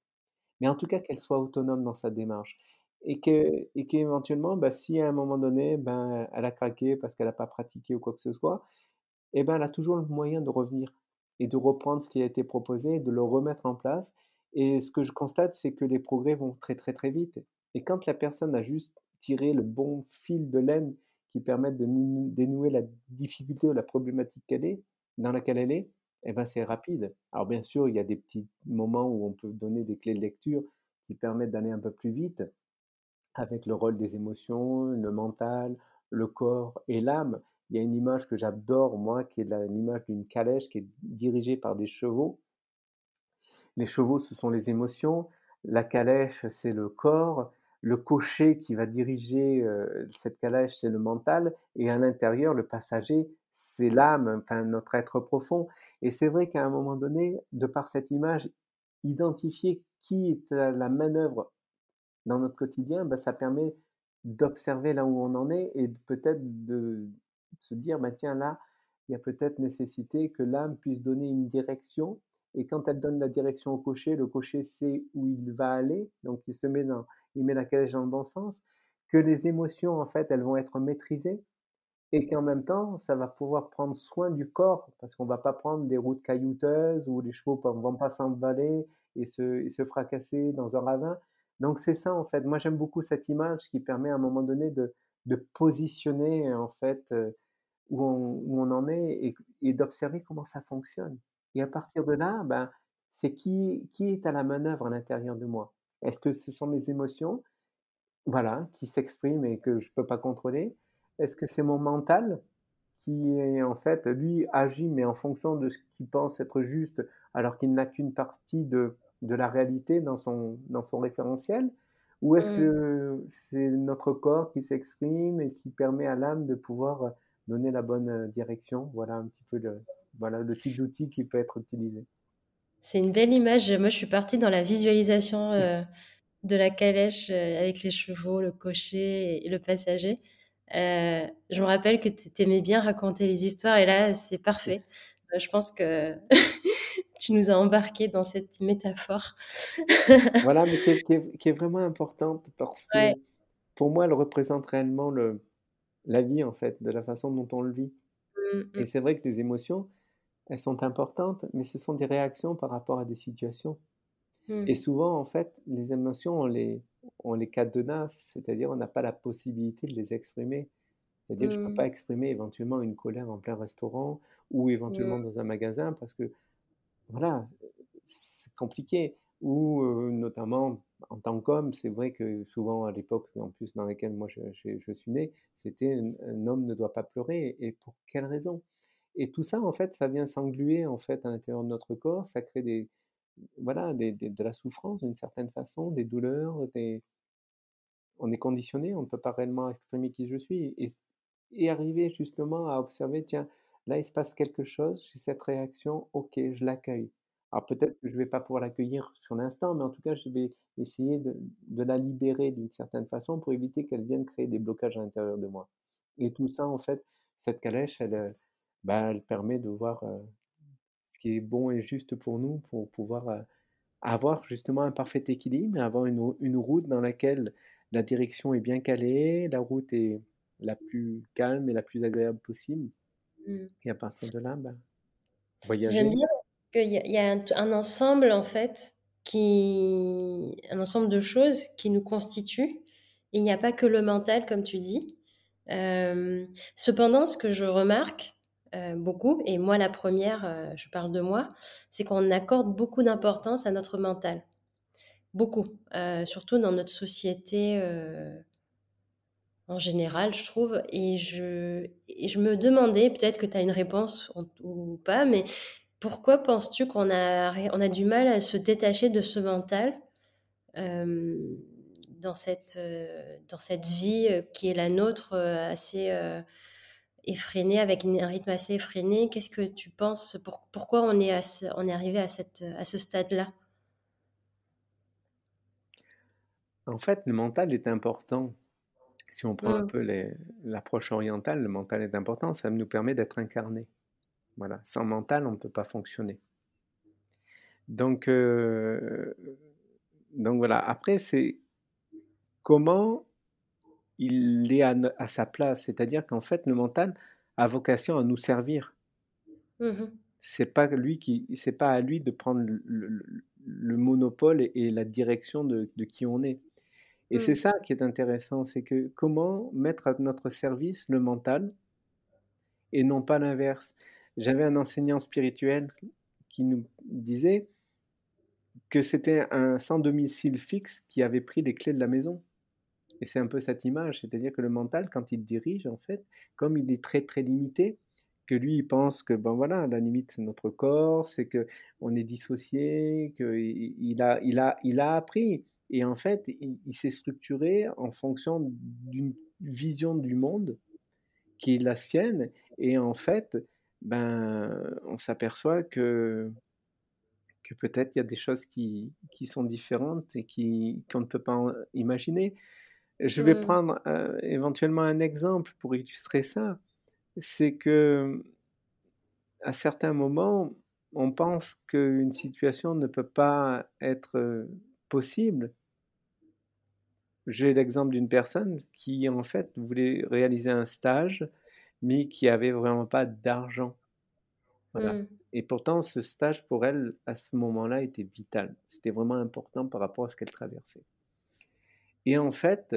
Mais en tout cas qu'elle soit autonome dans sa démarche et que et qu'éventuellement, bah, si à un moment donné, ben, elle a craqué parce qu'elle a pas pratiqué ou quoi que ce soit, et ben, elle a toujours le moyen de revenir et de reprendre ce qui a été proposé et de le remettre en place. Et ce que je constate, c'est que les progrès vont très, très, très vite. Et quand la personne a juste tiré le bon fil de laine qui permette de nou dénouer la difficulté ou la problématique qu'elle est dans laquelle elle est, et ben, c'est rapide. Alors bien sûr, il y a des petits moments où on peut donner des clés de lecture qui permettent d'aller un peu plus vite, avec le rôle des émotions, le mental, le corps et l'âme. Il y a une image que j'adore moi, qui est l'image d'une calèche qui est dirigée par des chevaux. Les chevaux, ce sont les émotions, la calèche, c'est le corps, le cocher qui va diriger, heu, cette calèche, c'est le mental. Et à l'intérieur, le passager, c'est l'âme, enfin notre être profond. Et c'est vrai qu'à un moment donné, de par cette image, identifier qui est à la manœuvre dans notre quotidien, bah, ça permet d'observer là où on en est et peut-être de se dire: «Bah, tiens là, il y a peut-être nécessité que l'âme puisse donner une direction» et quand elle donne la direction au cocher, le cocher sait où il va aller, donc il se met dans il met la calèche dans le bon sens, que les émotions en fait, elles vont être maîtrisées. Et qu'en même temps, ça va pouvoir prendre soin du corps. Parce qu'on va pas prendre des routes caillouteuses où les chevaux ne vont pas s'emballer et se se fracasser dans un ravin. Donc c'est ça en fait, moi j'aime beaucoup cette image qui permet à un moment donné de de positionner en fait, heu, où on où on en est et d'observer comment ça fonctionne. Et à partir de là, ben, c'est qui qui est à la manœuvre à l'intérieur de moi? Est-ce que ce sont mes émotions? Voilà, qui s'expriment et que je peux pas contrôler? Est-ce que c'est mon mental qui est en fait, lui agit, mais en fonction de ce qu'il pense être juste, alors qu'il n'a qu'une partie de de la réalité dans son dans son référentiel? Ou est-ce Mmh. que c'est notre corps qui s'exprime et qui permet à l'âme de pouvoir, donner la bonne, heu, direction? Voilà un petit peu le voilà le type d'outil qui peut être utilisé. C'est une belle image. Moi, je suis partie dans la visualisation, heu, de la calèche, heu, avec les chevaux, le cocher et le passager. Je me rappelle que tu aimais bien raconter les histoires et là, c'est parfait. Je pense que *laughs* tu nous as embarqués dans cette métaphore. Voilà, mais qui est qui est qui est vraiment importante parce que Ouais. pour moi, elle représente réellement le la vie en fait, de la façon dont on le vit. Mmh Et mh. c'est vrai que les émotions, elles sont importantes, mais ce sont des réactions par rapport à des situations. Et Mmh. souvent, en fait, les émotions, on les on les cadenasse, c'est-à-dire on n'a pas la possibilité de les exprimer. C'est-à-dire je ne peux Mmh. pas exprimer éventuellement une colère en plein restaurant ou éventuellement Mmh. dans un magasin parce que voilà, c'est compliqué. Ou, heu, notamment en tant qu'homme, c'est vrai que souvent à l'époque en plus dans laquelle moi je suis né, c'était un homme ne doit pas pleurer et pour quelle raison? Et tout ça en fait, ça vient s'engluer en fait à l'intérieur de notre corps, ça crée des voilà, de la souffrance d'une certaine façon, des douleurs, des on est conditionné, on ne peut pas réellement exprimer qui je suis et et arriver justement à observer, tiens, là il se passe quelque chose, j'ai cette réaction, OK, je l'accueille. Alors peut-être que je vais pas pouvoir l'accueillir sur l'instant, mais en tout cas, je vais essayer de de la libérer d'une certaine façon pour éviter qu'elle vienne créer des blocages à l'intérieur de moi et tout ça, en fait, cette calèche, elle, heu, bah, elle permet de voir, heu, ce qui est bon et juste pour nous, pour pouvoir, heu, avoir justement un parfait équilibre avoir une rou une route dans laquelle la direction est bien calée, la route est la plus calme et la plus agréable possible Mmh. et à partir de là, ben, J'aime voyager. bien parce qu'il y a il y a un ensemble en fait qui un ensemble de choses qui nous constituent il n'y a pas que le mental comme tu dis. Hem, cependant, ce que je remarque, heu, beaucoup et moi la première, re je parle de moi, c'est qu'on accorde beaucoup d'importance à notre mental. Beaucoup, surtout dans notre société, en général, je trouve et je et je me demandais, peut-être que tu as une réponse ou pas, mais pourquoi penses-tu qu'on a on a du mal à se détacher de ce mental, hem, dans cette, heu, dans cette vie, heu, qui est la nôtre, assez, effrénée avec un rythme assez effréné? Qu'est-ce que tu penses? Pour pourquoi on est à ce on est arrivé à cette, à ce stade-là? En fait, le mental est important. Si on prend un Mmh. peu l'approche orientale, le mental est important, ça nous permet d'être incarnés. Voilà, sans mental, on ne peut pas fonctionner. Donc heu, donc voilà, après c'est comment il est à sa place, c'est-à-dire qu'en fait, le mental a vocation à nous servir. Mmh mh. C'est pas lui qui c'est pas à lui de prendre le le le le monopole et et la direction de de qui on est et c'est Mmh. ça qui est intéressant, c'est que comment mettre à notre service le mental et non pas l'inverse? J'avais un enseignant spirituel qui nous disait que c'était un sans domicile fixe qui avait pris les clés de la maison. Et c'est un peu cette image, c'est-à-dire que le mental, quand il dirige, en fait, comme il est très, très limité, que lui, il pense que, ben, voilà, la limite, c'est notre corps, c'est qu'on est dissocié, qu'il il a il a il a appris. Et en fait, il il s'est structuré en fonction d'une vision du monde qui est la sienne. Et en fait, ben, on s'aperçoit que que peut-être il y a des choses qui qui sont différentes et qui qu'on ne peut pas imaginer. Je vais Mmh. prendre, heu, éventuellement un exemple pour illustrer ça. C'est que, à certains moments, on pense qu'une situation ne peut pas être, possible. J'ai l'exemple d'une personne qui, en fait, voulait réaliser un stage, mais qui avait vraiment pas d'argent. Voilà Mmh. et pourtant ce stage pour elle, à ce moment-là, était vital. C'était vraiment important par rapport à ce qu'elle traversait et en fait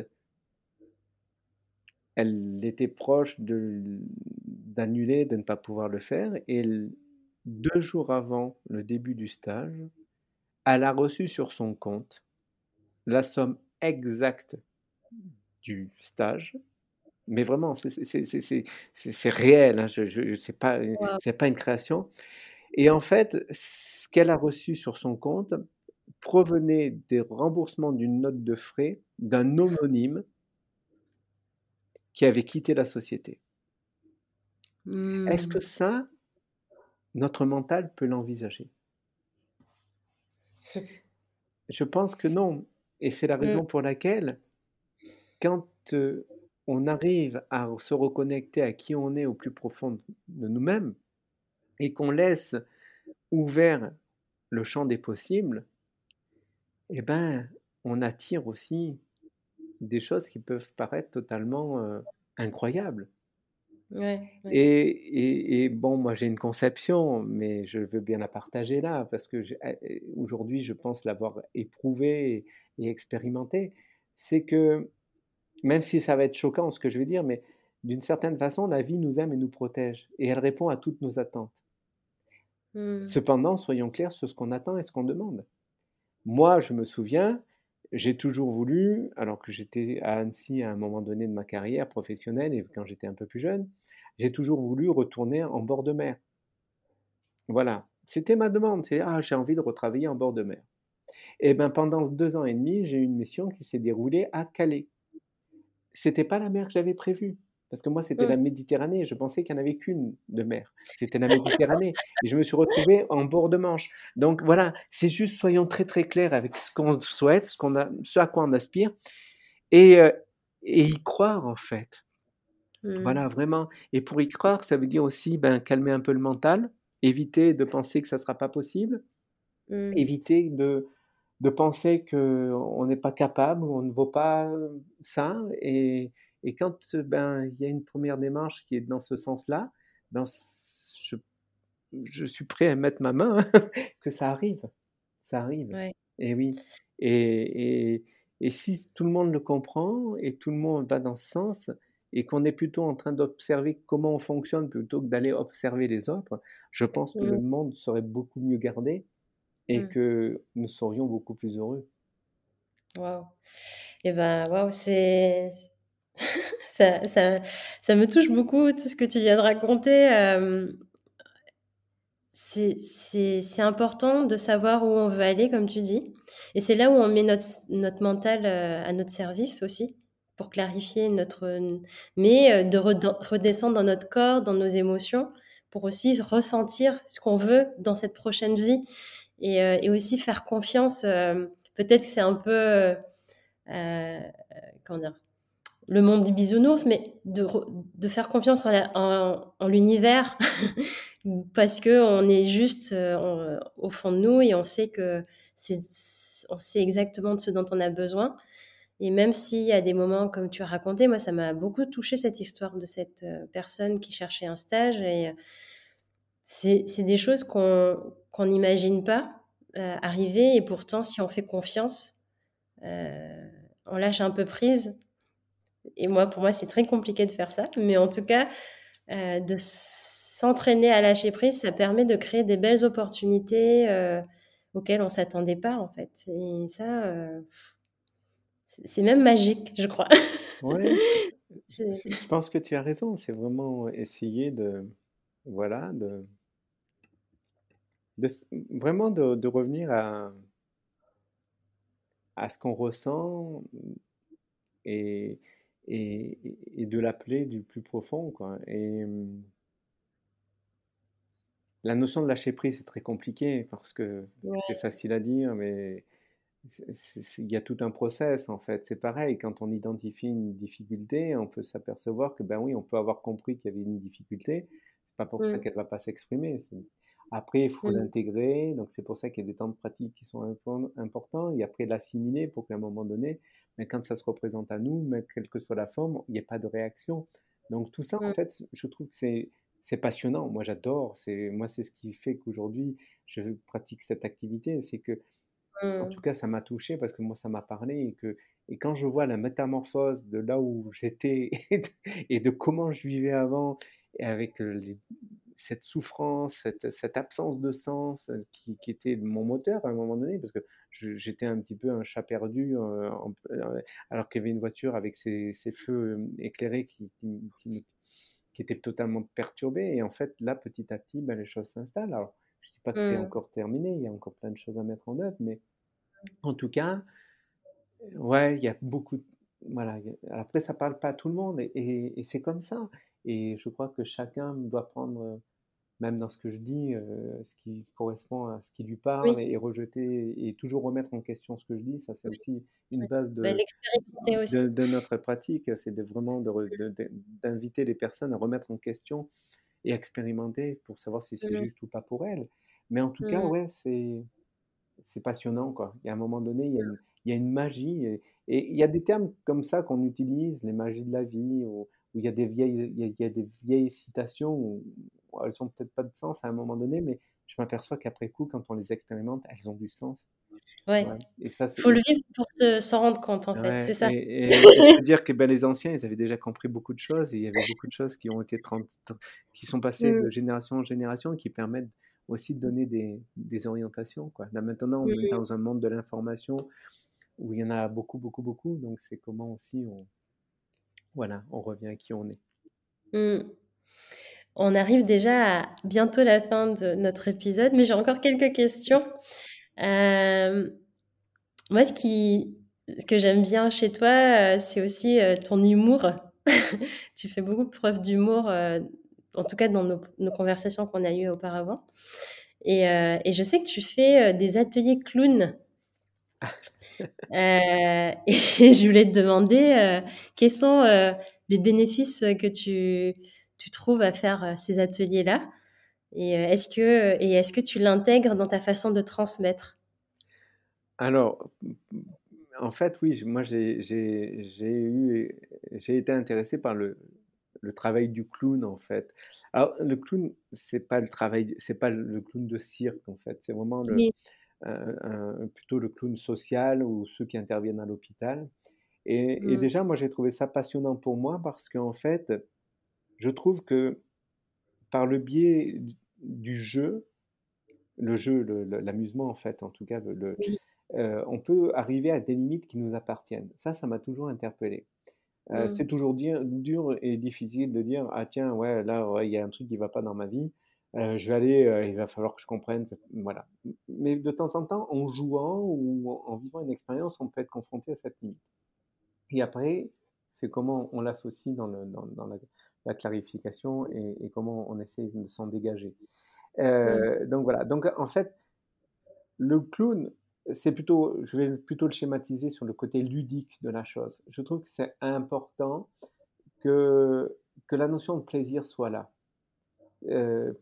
elle était proche de d'annuler, de ne pas pouvoir le faire et 2 jours avant le début du stage, elle a reçu sur son compte la somme exacte du stage, mais vraiment, c'est réel, hein, je je c'est pas, Waouh! c'est pas une création et en fait, ce qu'elle a reçu sur son compte provenait des remboursements d'une note de frais d'un homonyme qui avait quitté la société. Est-ce que Mmh. ça, notre mental peut l'envisager? *laughs* Je pense que non et c'est la Mmh. raison pour laquelle quand, heu, on arrive à se reconnecter à qui on est au plus profond de nous-mêmes et qu'on laisse ouvert le champ des possibles et ben, on attire aussi des choses qui peuvent paraître totalement, heu, incroyables. Ouais, ouais. Et et et bon, moi j'ai une conception, mais je veux bien la partager là parce que j'ai eh, aujourd'hui je pense l'avoir éprouvé et et expérimenté. C'est que, même si ça va être choquant ce que je vais dire, mais d'une certaine façon, la vie nous aime et nous protège et elle répond à toutes nos attentes. Mmh. Cependant, soyons clairs sur ce qu'on attend et ce qu'on demande. Moi, je me souviens, j'ai toujours voulu, alors que j'étais à Annecy à un moment donné de ma carrière professionnelle et quand j'étais un peu plus jeune, j'ai toujours voulu retourner en bord de mer. Voilà, c'était ma demande, c'est: «Ah, j'ai envie de retravailler en bord de mer» et ben, pendant 2 ans et demi, j'ai eu une mission qui s'est déroulée à Calais. C'était pas la mer que j'avais prévue. Parce que moi, c'était la Méditerranée. Je pensais qu'il n'y en avait qu'une de mer. C'était la *laughs* Méditerranée. Et je me suis retrouvé en bord de Manche. Donc voilà, c'est juste, soyons très très clairs avec ce qu'on souhaite, ce, qu'on a, ce à quoi on aspire. Et, et y croire, en fait. Mmh. Voilà, vraiment. Et pour y croire, ça veut dire aussi ben, calmer un peu le mental, éviter de penser que ça ne sera pas possible, mmh. éviter de, de penser qu'on n'est pas capable, on ne vaut pas ça. Et, et quand ben, il y a une première démarche qui est dans ce sens-là, ben, je, je, suis prêt à mettre ma main *laughs* que ça arrive. Ça arrive. Et oui. Et, et, et, si tout le monde le comprend et tout le monde va dans ce sens, et qu'on est plutôt en train d'observer comment on fonctionne plutôt que d'aller observer les autres, je pense que le monde serait beaucoup mieux gardé et mmh. que nous serions beaucoup plus heureux. Waouh. Et eh ben, waouh, c'est. *laughs* ça, ça, ça, me touche beaucoup tout ce que tu viens de raconter. Euh, c'est important de savoir où on veut aller, comme tu dis. Et c'est là où on met notre, notre mental à notre service aussi, pour clarifier notre. Mais de redescendre dans notre corps, dans nos émotions, pour aussi ressentir ce qu'on veut dans cette prochaine vie. Et, euh, et aussi faire confiance. Peut-être que c'est un peu. comment dire le monde du bisounours, mais de, faire confiance en, l'univers *laughs* parce que on est juste euh, au fond de nous et on sait que on sait exactement de ce dont on a besoin. Et même s'il y a des moments comme tu as raconté, moi ça m'a beaucoup touché cette histoire de cette euh, personne qui cherchait un stage euh, c'est, des choses qu'on n'imagine pas arriver et pourtant si on fait confiance, on lâche un peu prise et moi, pour moi, c'est très compliqué de faire ça. Mais en tout cas, euh, de s'entraîner à lâcher prise, ça permet de créer des belles opportunités euh, auxquelles on ne s'attendait pas, en fait. Et ça, euh, c'est même magique, je crois. Oui, *laughs* je pense que tu as raison. C'est vraiment essayer de, voilà, de, de vraiment de, de revenir à, à ce qu'on ressent et, et, de l'appeler du plus profond. Quoi. Et la notion de lâcher prise, c'est très compliqué parce que c'est facile à dire, mais il y a tout un process en fait. C'est pareil, quand on identifie une difficulté, on peut s'apercevoir que ben oui, on peut avoir compris qu'il y avait une difficulté. C'est pas pour ça mmh. qu'elle va pas s'exprimer. Après, il faut mmh. l'intégrer, donc c'est pour ça qu'il y a des temps de pratique qui sont importants, et après l'assimiler pour qu'à un moment donné, mais quand ça se représente à nous, mais quelle que soit la forme, il n'y ait pas de réaction. Donc tout ça, en mmh. fait, je trouve que c'est c'est passionnant. Moi, j'adore. C'est moi, c'est ce qui fait qu'aujourd'hui, je pratique cette activité. C'est que, en mmh. tout cas, ça m'a touché parce que moi, ça m'a parlé et que et quand je vois la métamorphose de là où j'étais *laughs* et de comment je vivais avant, et avec les, cette souffrance, cette, cette, absence de sens euh, qui, qui, était mon moteur à un moment donné, parce que j'étais un petit peu un chat perdu, euh, euh, alors qu'il y avait une voiture avec ses, ses feux éclairés qui, qui, qui, était totalement perturbée. Et en fait, là, petit à petit, ben, les choses s'installent. Alors, je ne dis pas que c'est mmh. encore terminé, il y a encore plein de choses à mettre en œuvre, mais en tout cas, ouais, il y a beaucoup. Voilà, après, ça parle pas à tout le monde, et, et, et c'est comme ça. Et je crois que chacun doit prendre même dans ce que je dis, euh, ce qui correspond à ce qui lui parle et, rejeter et toujours remettre en question ce que je dis. Ça, c'est aussi une base de, de, notre pratique. C'est de vraiment d'inviter les personnes à remettre en question et expérimenter pour savoir si c'est mmh juste ou pas pour elles. Mais en tout cas, mmh. ouais, c'est c'est passionnant. Quoi. Il y a un moment donné, il y a une, il y a une magie. Et, et, il y a des termes comme ça qu'on utilise, les magies de la vie, ou, où il y a des vieilles, il y a, des vieilles citations où, elles n'ont peut-être pas de sens à un moment donné, mais je m'aperçois qu'après coup, quand on les expérimente, elles ont du sens. Ouais. Il faut le vivre pour s'en rendre compte, en fait, c'est ça. Et, je peux *laughs* dire que ben, les anciens, ils avaient déjà compris beaucoup de choses, et il y avait beaucoup de choses qui ont été qui sont passées de mmh. génération en génération, et qui permettent aussi de donner des, des orientations. Quoi. Là maintenant, on est mmh. dans un monde de l'information où il y en a beaucoup, beaucoup, beaucoup, donc c'est comment aussi on, voilà, on revient à qui on est. Mmh. On arrive déjà à bientôt la fin de notre épisode, mais j'ai encore quelques questions. Euh, moi, ce, qui, que j'aime bien chez toi, euh, c'est aussi euh, ton humour. *laughs* tu fais beaucoup preuve d'humour, en tout cas dans nos, conversations qu'on a eues auparavant. Et, et, je sais que tu fais des ateliers clown. *laughs* et je voulais te demander quels sont les bénéfices que tu, tu trouves à faire ces ateliers-là? Et est-ce que, et est-ce que tu l'intègres dans ta façon de transmettre? Alors, en fait, oui, moi j'ai eu, j'ai été intéressé par le, le travail du clown en fait. Alors le clown, c'est pas le travail, c'est pas le clown de cirque en fait, c'est vraiment le, plutôt le clown social ou ceux qui interviennent à l'hôpital. Et, et, mmh. déjà, moi j'ai trouvé ça passionnant pour moi parce qu'en fait, je trouve que par le biais du jeu, le jeu, l'amusement en fait, en tout cas, le, euh, on peut arriver à des limites qui nous appartiennent. Ça, ça m'a toujours interpellé. Euh, mmh. C'est toujours dur et difficile de dire ah tiens ouais là il y a un truc qui va pas dans ma vie. Euh, je vais aller, il va falloir que je comprenne. Voilà. Mais de temps en temps, en jouant ou en, vivant une expérience, on peut être confronté à cette limite. Et après, c'est comment on l'associe dans, la, clarification et, comment on essaie de s'en dégager. Mmh. Donc voilà. Donc en fait, le clown, c'est plutôt, je vais plutôt le schématiser sur le côté ludique de la chose. Je trouve que c'est important que, que la notion de plaisir soit là.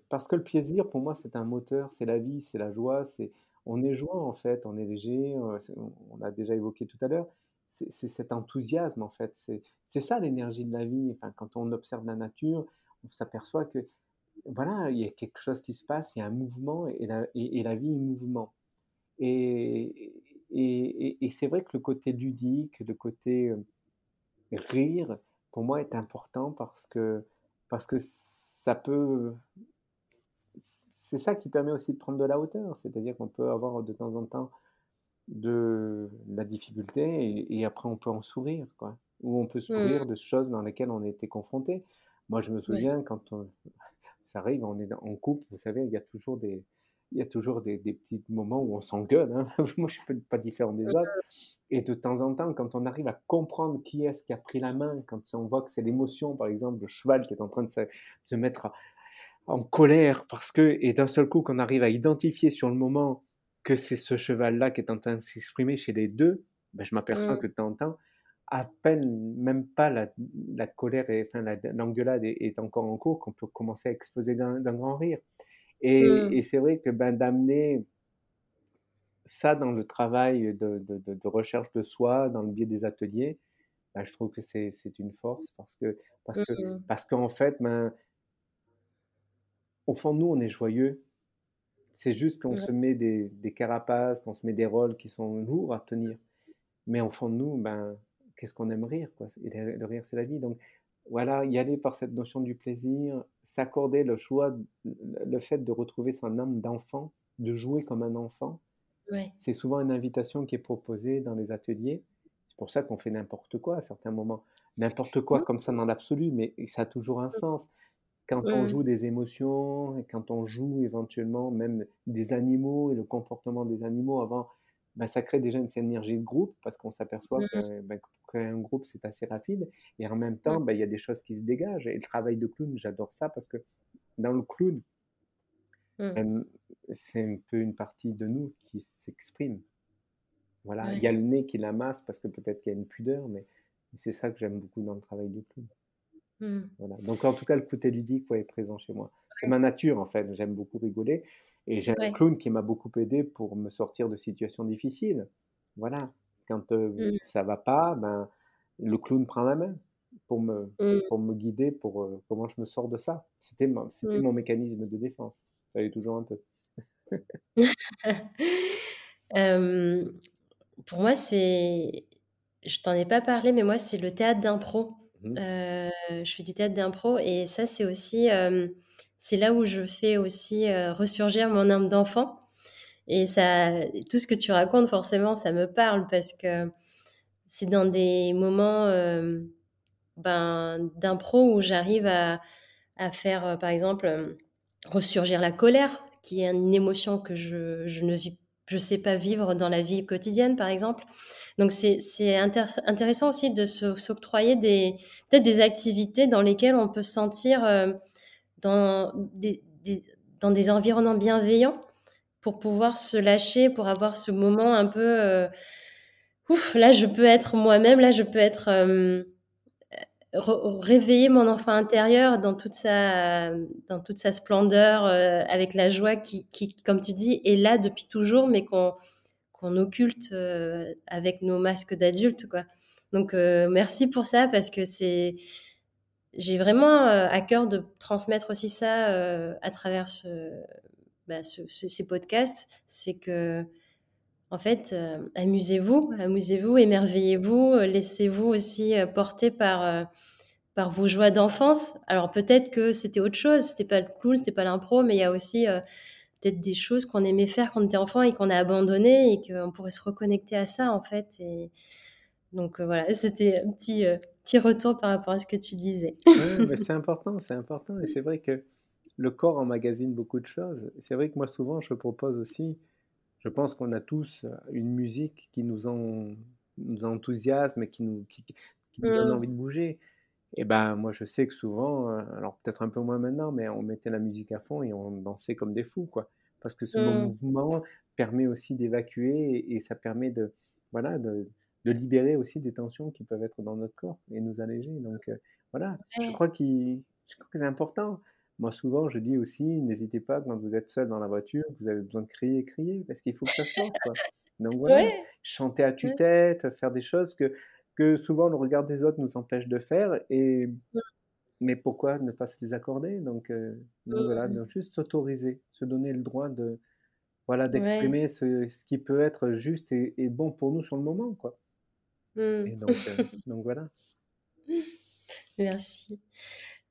Parce que le plaisir, pour moi, c'est un moteur, c'est la vie, c'est la joie, c'est on est joie en fait, on est léger, on l'a déjà évoqué tout à l'heure, c'est cet enthousiasme en fait, c'est ça l'énergie de la vie. Quand on observe la nature, on s'aperçoit que voilà, il y a quelque chose qui se passe, il y a un mouvement et la, vie est mouvement. Et, et, c'est vrai que le côté ludique, le côté rire, pour moi, est important parce que, parce que ça peut. C'est ça qui permet aussi de prendre de la hauteur. C'est-à-dire qu'on peut avoir de temps en temps de la difficulté et, après on peut en sourire, quoi. Ou on peut sourire mmh. de choses dans lesquelles on a été confronté. Moi, je me souviens quand ça arrive, on est en couple, vous savez, il y a toujours des, il y a toujours des, petits moments où on s'engueule. Hein. *laughs* Moi, je ne suis pas différent des autres. Et de temps en temps, quand on arrive à comprendre qui est-ce qui a pris la main, quand on voit que c'est l'émotion, par exemple, le cheval qui est en train de se, mettre en colère, parce que, et d'un seul coup, qu'on arrive à identifier sur le moment que c'est ce cheval-là qui est en train de s'exprimer chez les deux, ben, je m'aperçois mmh. que de temps en temps, à peine, même pas la, colère, et, enfin, l'engueulade est, est, encore en cours, qu'on peut commencer à exploser d'un grand rire. Mmh. Et, c'est vrai que ben, d'amener ça dans le travail de, de, recherche de soi, dans le biais des ateliers, ben, je trouve que c'est une force parce que parce que mmh. parce qu'en fait, ben, au fond nous, on est joyeux. C'est juste qu'on se met des, des carapaces, qu'on se met des rôles qui sont lourds à tenir. Mais au fond de nous, ben, qu'est-ce qu'on aime rire quoi? Et le rire, c'est la vie. Donc voilà, y aller par cette notion du plaisir, s'accorder le choix, le fait de retrouver son âme d'enfant, de jouer comme un enfant. C'est souvent une invitation qui est proposée dans les ateliers. C'est pour ça qu'on fait n'importe quoi à certains moments. N'importe quoi mmh. comme ça dans l'absolu, mais ça a toujours un sens. Quand on joue des émotions, quand on joue éventuellement même des animaux et le comportement des animaux avant, ben, ça crée déjà une synergie de groupe parce qu'on s'aperçoit mmh. que ben, un groupe, c'est assez rapide. Et en même temps, bah, il y a des choses qui se dégagent. Et le travail de clown, j'adore ça parce que dans le clown, mmh. c'est un peu une partie de nous qui s'exprime. Voilà, il y a le nez qui la masse parce que peut-être qu'il y a une pudeur, mais c'est ça que j'aime beaucoup dans le travail du clown. Mmh. Voilà. Donc en tout cas, le côté ludique est présent chez moi. C'est ma nature en fait, j'aime beaucoup rigoler. Et j'ai un clown qui m'a beaucoup aidé pour me sortir de situations difficiles. Voilà, quand mmh. ça va pas, ben, le clown prend la main pour me, mmh. pour me guider pour comment je me sors de ça. C'était c'était mmh. mon mécanisme de défense. Ça y toujours un peu. *laughs* pour moi, c'est. Je t'en ai pas parlé, mais moi, c'est le théâtre d'impro. je fais du théâtre d'impro et ça, c'est aussi. c'est là où je fais aussi ressurgir mon âme d'enfant. Et ça, tout ce que tu racontes, forcément, ça me parle parce que c'est dans des moments euh, ben, d'impro où j'arrive à, à, faire, euh, par exemple, euh, ressurgir la colère, qui est une émotion que je, je, ne vis je sais pas vivre dans la vie quotidienne, par exemple. Donc c'est intéressant aussi de s'octroyer des peut-être des activités dans lesquelles on peut se sentir dans des, dans des environnements bienveillants pour pouvoir se lâcher, pour avoir ce moment un peu euh, ouf, là je peux être moi-même, là je peux être euh, réveiller mon enfant intérieur dans toute sa dans toute sa splendeur euh, avec la joie qui, qui, comme tu dis est là depuis toujours mais qu'on qu'on occulte avec nos masques d'adultes quoi. Donc merci pour ça parce que c'est j'ai vraiment à cœur de transmettre aussi ça à travers ce, bah, ce, ces podcasts c'est que en fait, amusez-vous, amusez-vous, émerveillez-vous, laissez-vous aussi porter par par vos joies d'enfance. Alors peut-être que c'était autre chose, c'était pas le clown, c'était pas l'impro, mais il y a aussi euh, peut-être des choses qu'on aimait faire quand on était enfant et qu'on a abandonné et qu'on pourrait se reconnecter à ça en fait. Et donc euh, voilà, *laughs* c'était un petit euh, petit retour par rapport à ce que tu disais. mais c'est important, c'est important et c'est vrai que le corps emmagasine beaucoup de choses. C'est vrai que moi souvent je propose aussi, je pense qu'on a tous une musique qui nous, en, nous enthousiasme et qui nous, qui, nous donne mmh. envie de bouger. Et ben moi je sais que souvent, euh, alors peut-être un peu moins maintenant, mais on mettait la musique à fond et on dansait comme des fous, quoi. Parce que ce mmh. mouvement permet aussi d'évacuer et, ça permet de, voilà, de, de, libérer aussi des tensions qui peuvent être dans notre corps et nous alléger. Donc euh, voilà, je crois, que c'est important. Moi souvent je dis aussi, n'hésitez pas quand vous êtes seul dans la voiture, vous avez besoin de crier, crier, parce qu'il faut que ça sorte, quoi. Donc *laughs* voilà, chanter à tue-tête, faire des choses que que souvent le regard des autres nous empêche de faire. Et mais pourquoi ne pas se les accorder? Donc, euh, voilà, donc juste s'autoriser, se donner le droit de voilà d'exprimer ce, ce, qui peut être juste et, bon pour nous sur le moment, quoi. Et donc, euh, *laughs* donc voilà. Merci.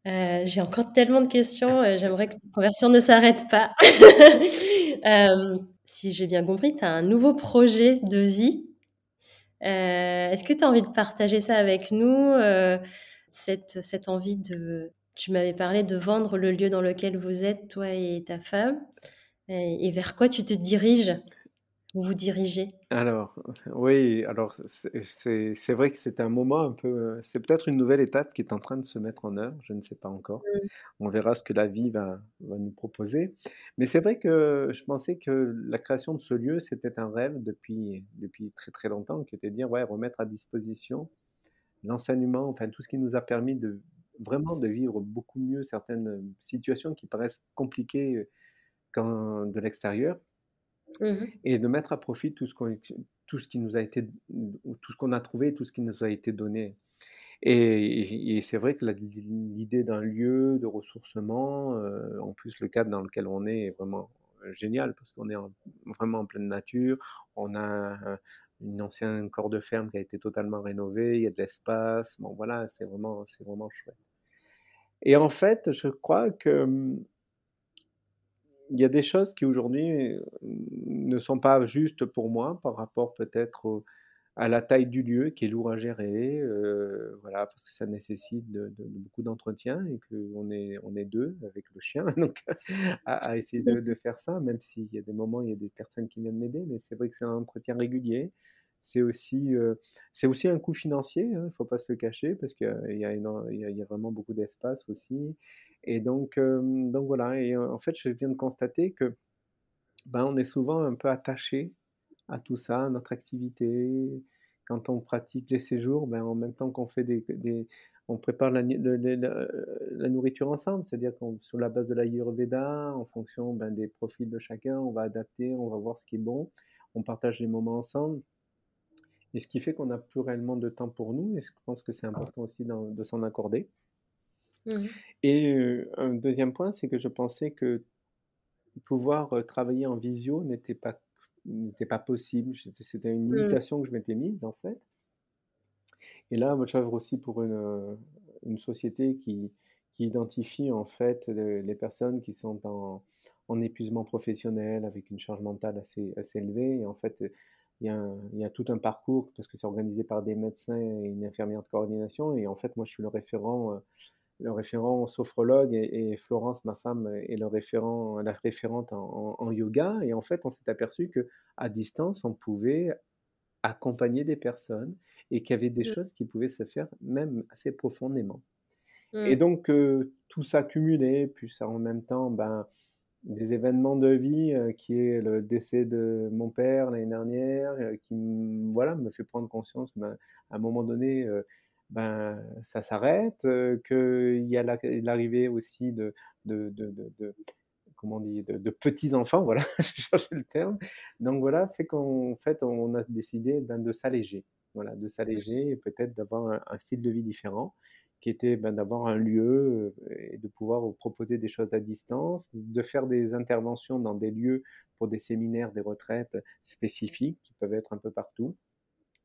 Euh, j'ai encore tellement de questions. J'aimerais que cette conversion ne s'arrête pas. *laughs* *laughs* si j'ai bien compris, tu as un nouveau projet de vie euh, est-ce que tu as envie de partager ça avec nous euh, cette, cette envie de... Tu m'avais parlé de vendre le lieu dans lequel vous êtes, toi et ta femme. Et, vers quoi tu te diriges? Vous vous dirigez Alors, oui, alors c'est vrai que c'est un moment un peu, c'est peut-être une nouvelle étape qui est en train de se mettre en œuvre, je ne sais pas encore. Mmh. On verra ce que la vie va, va nous proposer. Mais c'est vrai que je pensais que la création de ce lieu, c'était un rêve depuis, depuis très très longtemps, qui était de dire, ouais, remettre à disposition l'enseignement, enfin tout ce qui nous a permis de vraiment de vivre beaucoup mieux certaines situations qui paraissent compliquées quand, de l'extérieur Mmh et de mettre à profit tout ce, qu'on, tout ce qui nous a été, tout ce qu'on a trouvé, tout ce qui nous a été donné. Et, c'est vrai que l'idée d'un lieu de ressourcement, euh, en plus le cadre dans lequel on est est vraiment génial parce qu'on est vraiment en pleine nature. On a un, une ancienne corps de ferme qui a été totalement rénovée, il y a de l'espace. Bon voilà, c'est vraiment, c'est vraiment chouette. Et en fait, je crois que il y a des choses qui aujourd'hui euh, ne sont pas justes pour moi par rapport peut-être à la taille du lieu qui est lourd à gérer, euh, voilà, parce que ça nécessite de, beaucoup d'entretien et qu'on est, on est deux avec le chien, *laughs* donc à, essayer de, faire ça, même s'il y a des moments, il y a des personnes qui viennent m'aider, mais c'est vrai que c'est un entretien régulier. C'est aussi, c'est aussi un coût financier, hein, il ne faut pas se le cacher, parce qu'il y, y, a vraiment beaucoup d'espace aussi. Et donc, donc voilà, et en fait, je viens de constater que ben, on est souvent un peu attaché à tout ça, à notre activité. Quand on pratique les séjours, ben, en même temps qu'on fait des, on prépare la, la, nourriture ensemble, c'est-à-dire qu'on sur la base de l'Ayurveda, en fonction ben, des profils de chacun, on va adapter, on va voir ce qui est bon, on partage les moments ensemble. Et ce qui fait qu'on n'a plus réellement de temps pour nous, et je pense que c'est important aussi de s'en accorder. Mmh et euh, un deuxième point, c'est que je pensais que pouvoir euh, travailler en visio n'était pas, n'était pas possible. C'était une mmh. limitation que je m'étais mise, en fait. Et là, moi, j'œuvre aussi pour une, euh, une société qui, qui identifie, en fait, les, personnes qui sont en, en, épuisement professionnel, avec une charge mentale assez, assez élevée. Et en fait, il y, a il y, a tout un parcours parce que c'est organisé par des médecins et une infirmière de coordination. Et en fait, moi, je suis le référent le référent sophrologue et, Florence, ma femme, est le référent, la référente en, yoga. Et en fait, on s'est aperçu que à distance, on pouvait accompagner des personnes et qu'il y avait des Mmh. choses qui pouvaient se faire même assez profondément. Et Mmh. donc, tout ça cumulé, puis ça en même temps, ben, des événements de vie, qui est le décès de mon père l'année dernière, qui voilà, me fait prendre conscience ben, à un moment donné, ben, ça s'arrête, qu'il y a l'arrivée aussi de de de comment on dit? De petits-enfants, voilà, *laughs* j'ai cherché le terme. Donc voilà, fait qu'en fait, on a décidé, ben, de s'alléger. Voilà, de s'alléger et peut-être d'avoir un style de vie différent qui était ben, d'avoir un lieu et de pouvoir proposer des choses à distance, de faire des interventions dans des lieux pour des séminaires, des retraites spécifiques qui peuvent être un peu partout.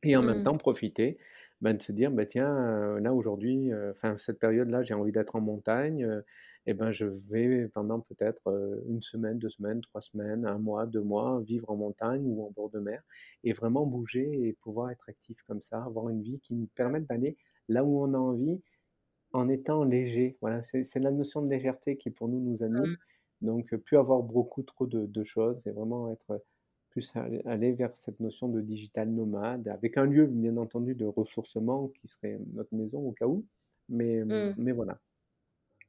Et en même Mmh. temps, profiter ben, de se dire, ben, tiens, là aujourd'hui, enfin cette période-là, j'ai envie d'être en montagne, et ben je vais pendant peut-être une semaine, deux semaines, trois semaines, un mois, deux mois, vivre en montagne ou en bord de mer, et vraiment bouger et pouvoir être actif comme ça, avoir une vie qui nous permette d'aller là où on a envie en étant léger, voilà, c'est la notion de légèreté qui pour nous nous anime. Mmh. Donc, plus avoir beaucoup trop de, choses et vraiment être plus aller, vers cette notion de digital nomade, avec un lieu bien entendu de ressourcement qui serait notre maison au cas où, mais, Mmh. mais voilà.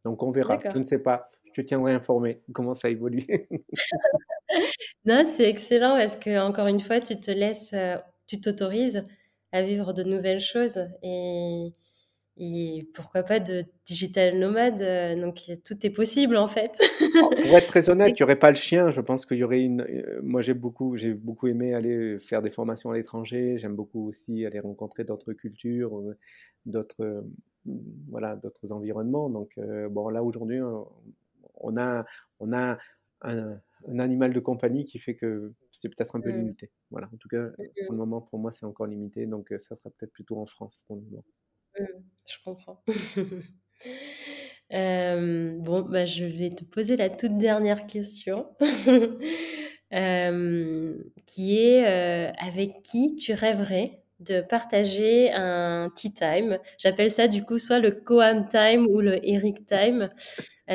Donc on verra, je ne sais pas, je te tiendrai informé comment ça évolue. *laughs* Non, c'est excellent parce que encore une fois, tu te laisses, tu t'autorises à vivre de nouvelles choses et et pourquoi pas de digital nomade, donc tout est possible en fait. pour être très honnête, *laughs* il n'y aurait pas le chien. Je pense qu'il y aurait une. moi, j'ai beaucoup, j'ai beaucoup aimé aller faire des formations à l'étranger. J'aime beaucoup aussi aller rencontrer d'autres cultures, d'autres, voilà, d'autres environnements. Donc, bon, là aujourd'hui, on a, on a un, animal de compagnie qui fait que c'est peut-être un peu Mmh. limité. Voilà. En tout cas, Mmh pour le moment, pour moi, c'est encore limité. Donc, ça sera peut-être plutôt en France pour le moment. Je comprends. bon, bah, je vais te poser la toute dernière question, *laughs* qui est, avec qui tu rêverais de partager un tea time? J'appelle ça du coup soit le Coam time ou le Eric time.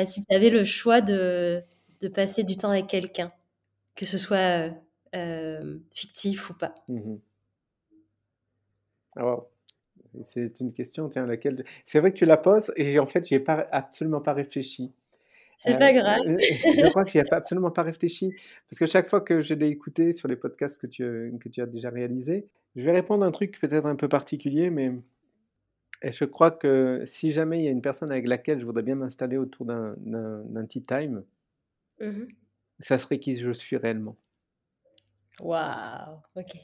si tu avais le choix de de passer du temps avec quelqu'un, que ce soit, fictif ou pas? Mmh Alors c'est une question, tiens, laquelle c'est vrai que tu la poses et en fait, j'y ai pas absolument pas réfléchi. C'est pas grave. je crois que j'y ai absolument pas réfléchi parce que chaque fois que je l'ai écouté sur les podcasts que tu, que tu as déjà réalisés, je vais répondre un truc peut-être un peu particulier, mais et je crois que si jamais il y a une personne avec laquelle je voudrais bien m'installer autour d'un tea time, mmh ça serait qui je suis réellement. Waouh! OK.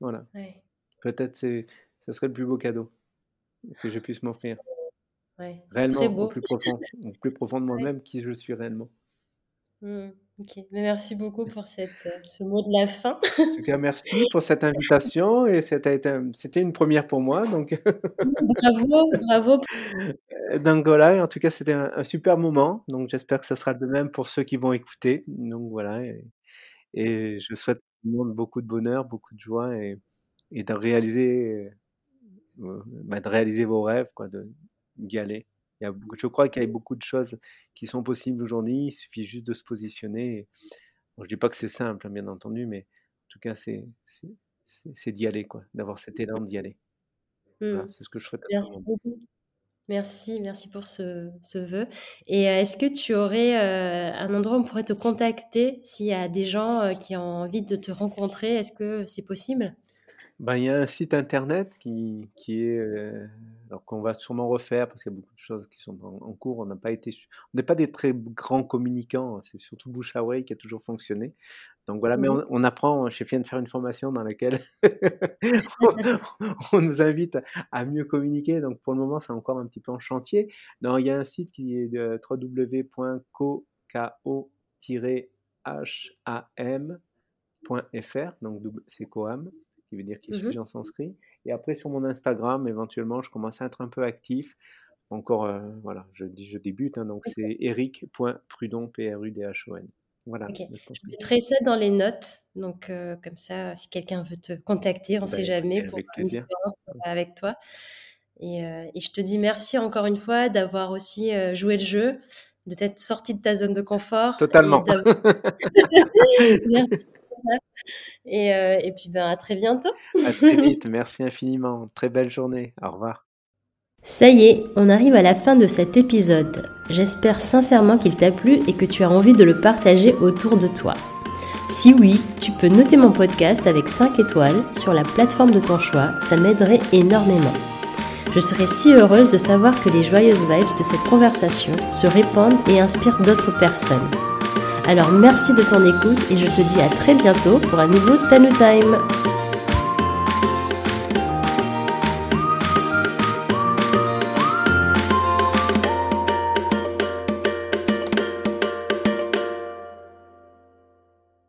Voilà. Ouais. Peut-être c'est ce serait le plus beau cadeau que je puisse m'offrir. Ouais, Réellement, au plus profond, au plus profond de Ouais. moi-même, qui je suis réellement. Mmh, OK. Mais merci beaucoup pour cette, ce mot de la fin. En tout cas, merci pour cette invitation et c'était une première pour moi, donc *laughs* Bravo, bravo. donc voilà, en tout cas, c'était un, super moment, donc j'espère que ça sera de même pour ceux qui vont écouter. Donc voilà, et, et je souhaite à tout le monde beaucoup de bonheur, beaucoup de joie et, et de réaliser bah, de réaliser vos rêves, quoi, de d'y aller. Il y a, je crois qu'il y a beaucoup de choses qui sont possibles aujourd'hui. Il suffit juste de se positionner. Bon, je dis pas que c'est simple, hein, bien entendu, mais en tout cas, c'est c'est d'y aller, quoi, d'avoir cet élan d'y aller. Mmh. c'est ce que je souhaite. Merci beaucoup. Merci, merci pour ce, ce vœu. Et est-ce que tu aurais un endroit où on pourrait te contacter s'il y a des gens qui ont envie de te rencontrer? Est-ce que c'est possible? Ben, il y a un site internet qui, qui est alors qu'on va sûrement refaire parce qu'il y a beaucoup de choses qui sont en, cours. On n'a pas été, on n'est pas des très grands communicants. Hein, c'est surtout bouche à qui a toujours fonctionné. Donc voilà, mais mmh on, apprend. Je viens de faire une formation dans laquelle *laughs* *laughs* on, nous invite à mieux communiquer. Donc pour le moment, c'est encore un petit peu en chantier. Non, il y a un site qui est de www.co-ham.fr. Donc c'est Coam qui veut dire qui suis-je mmh en sanskrit. Et après, sur mon Instagram, éventuellement, je commence à être un peu actif. Encore, euh, voilà, je, je débute, hein, donc c'est eric.prudon, P-R-U-D-H-O-N. Voilà. Je mettrai ça dans les notes, donc euh, comme ça, si quelqu'un veut te contacter, on ne sait bah, jamais pour une expérience avec toi. Et, et, je te dis merci encore une fois d'avoir aussi joué le jeu, de t'être sorti de ta zone de confort. Totalement. *laughs* *laughs* merci. Et, et, puis ben, à très bientôt. À très vite. Merci infiniment. Très belle journée. Au revoir. Ça y est, on arrive à la fin de cet épisode. J'espère sincèrement qu'il t'a plu et que tu as envie de le partager autour de toi. Si oui, tu peux noter mon podcast avec 5 étoiles sur la plateforme de ton choix, ça m'aiderait énormément. Je serais si heureuse de savoir que les joyeuses vibes de cette conversation se répandent et inspirent d'autres personnes. Alors merci de ton écoute et je te dis à très bientôt pour un nouveau Tanu Time.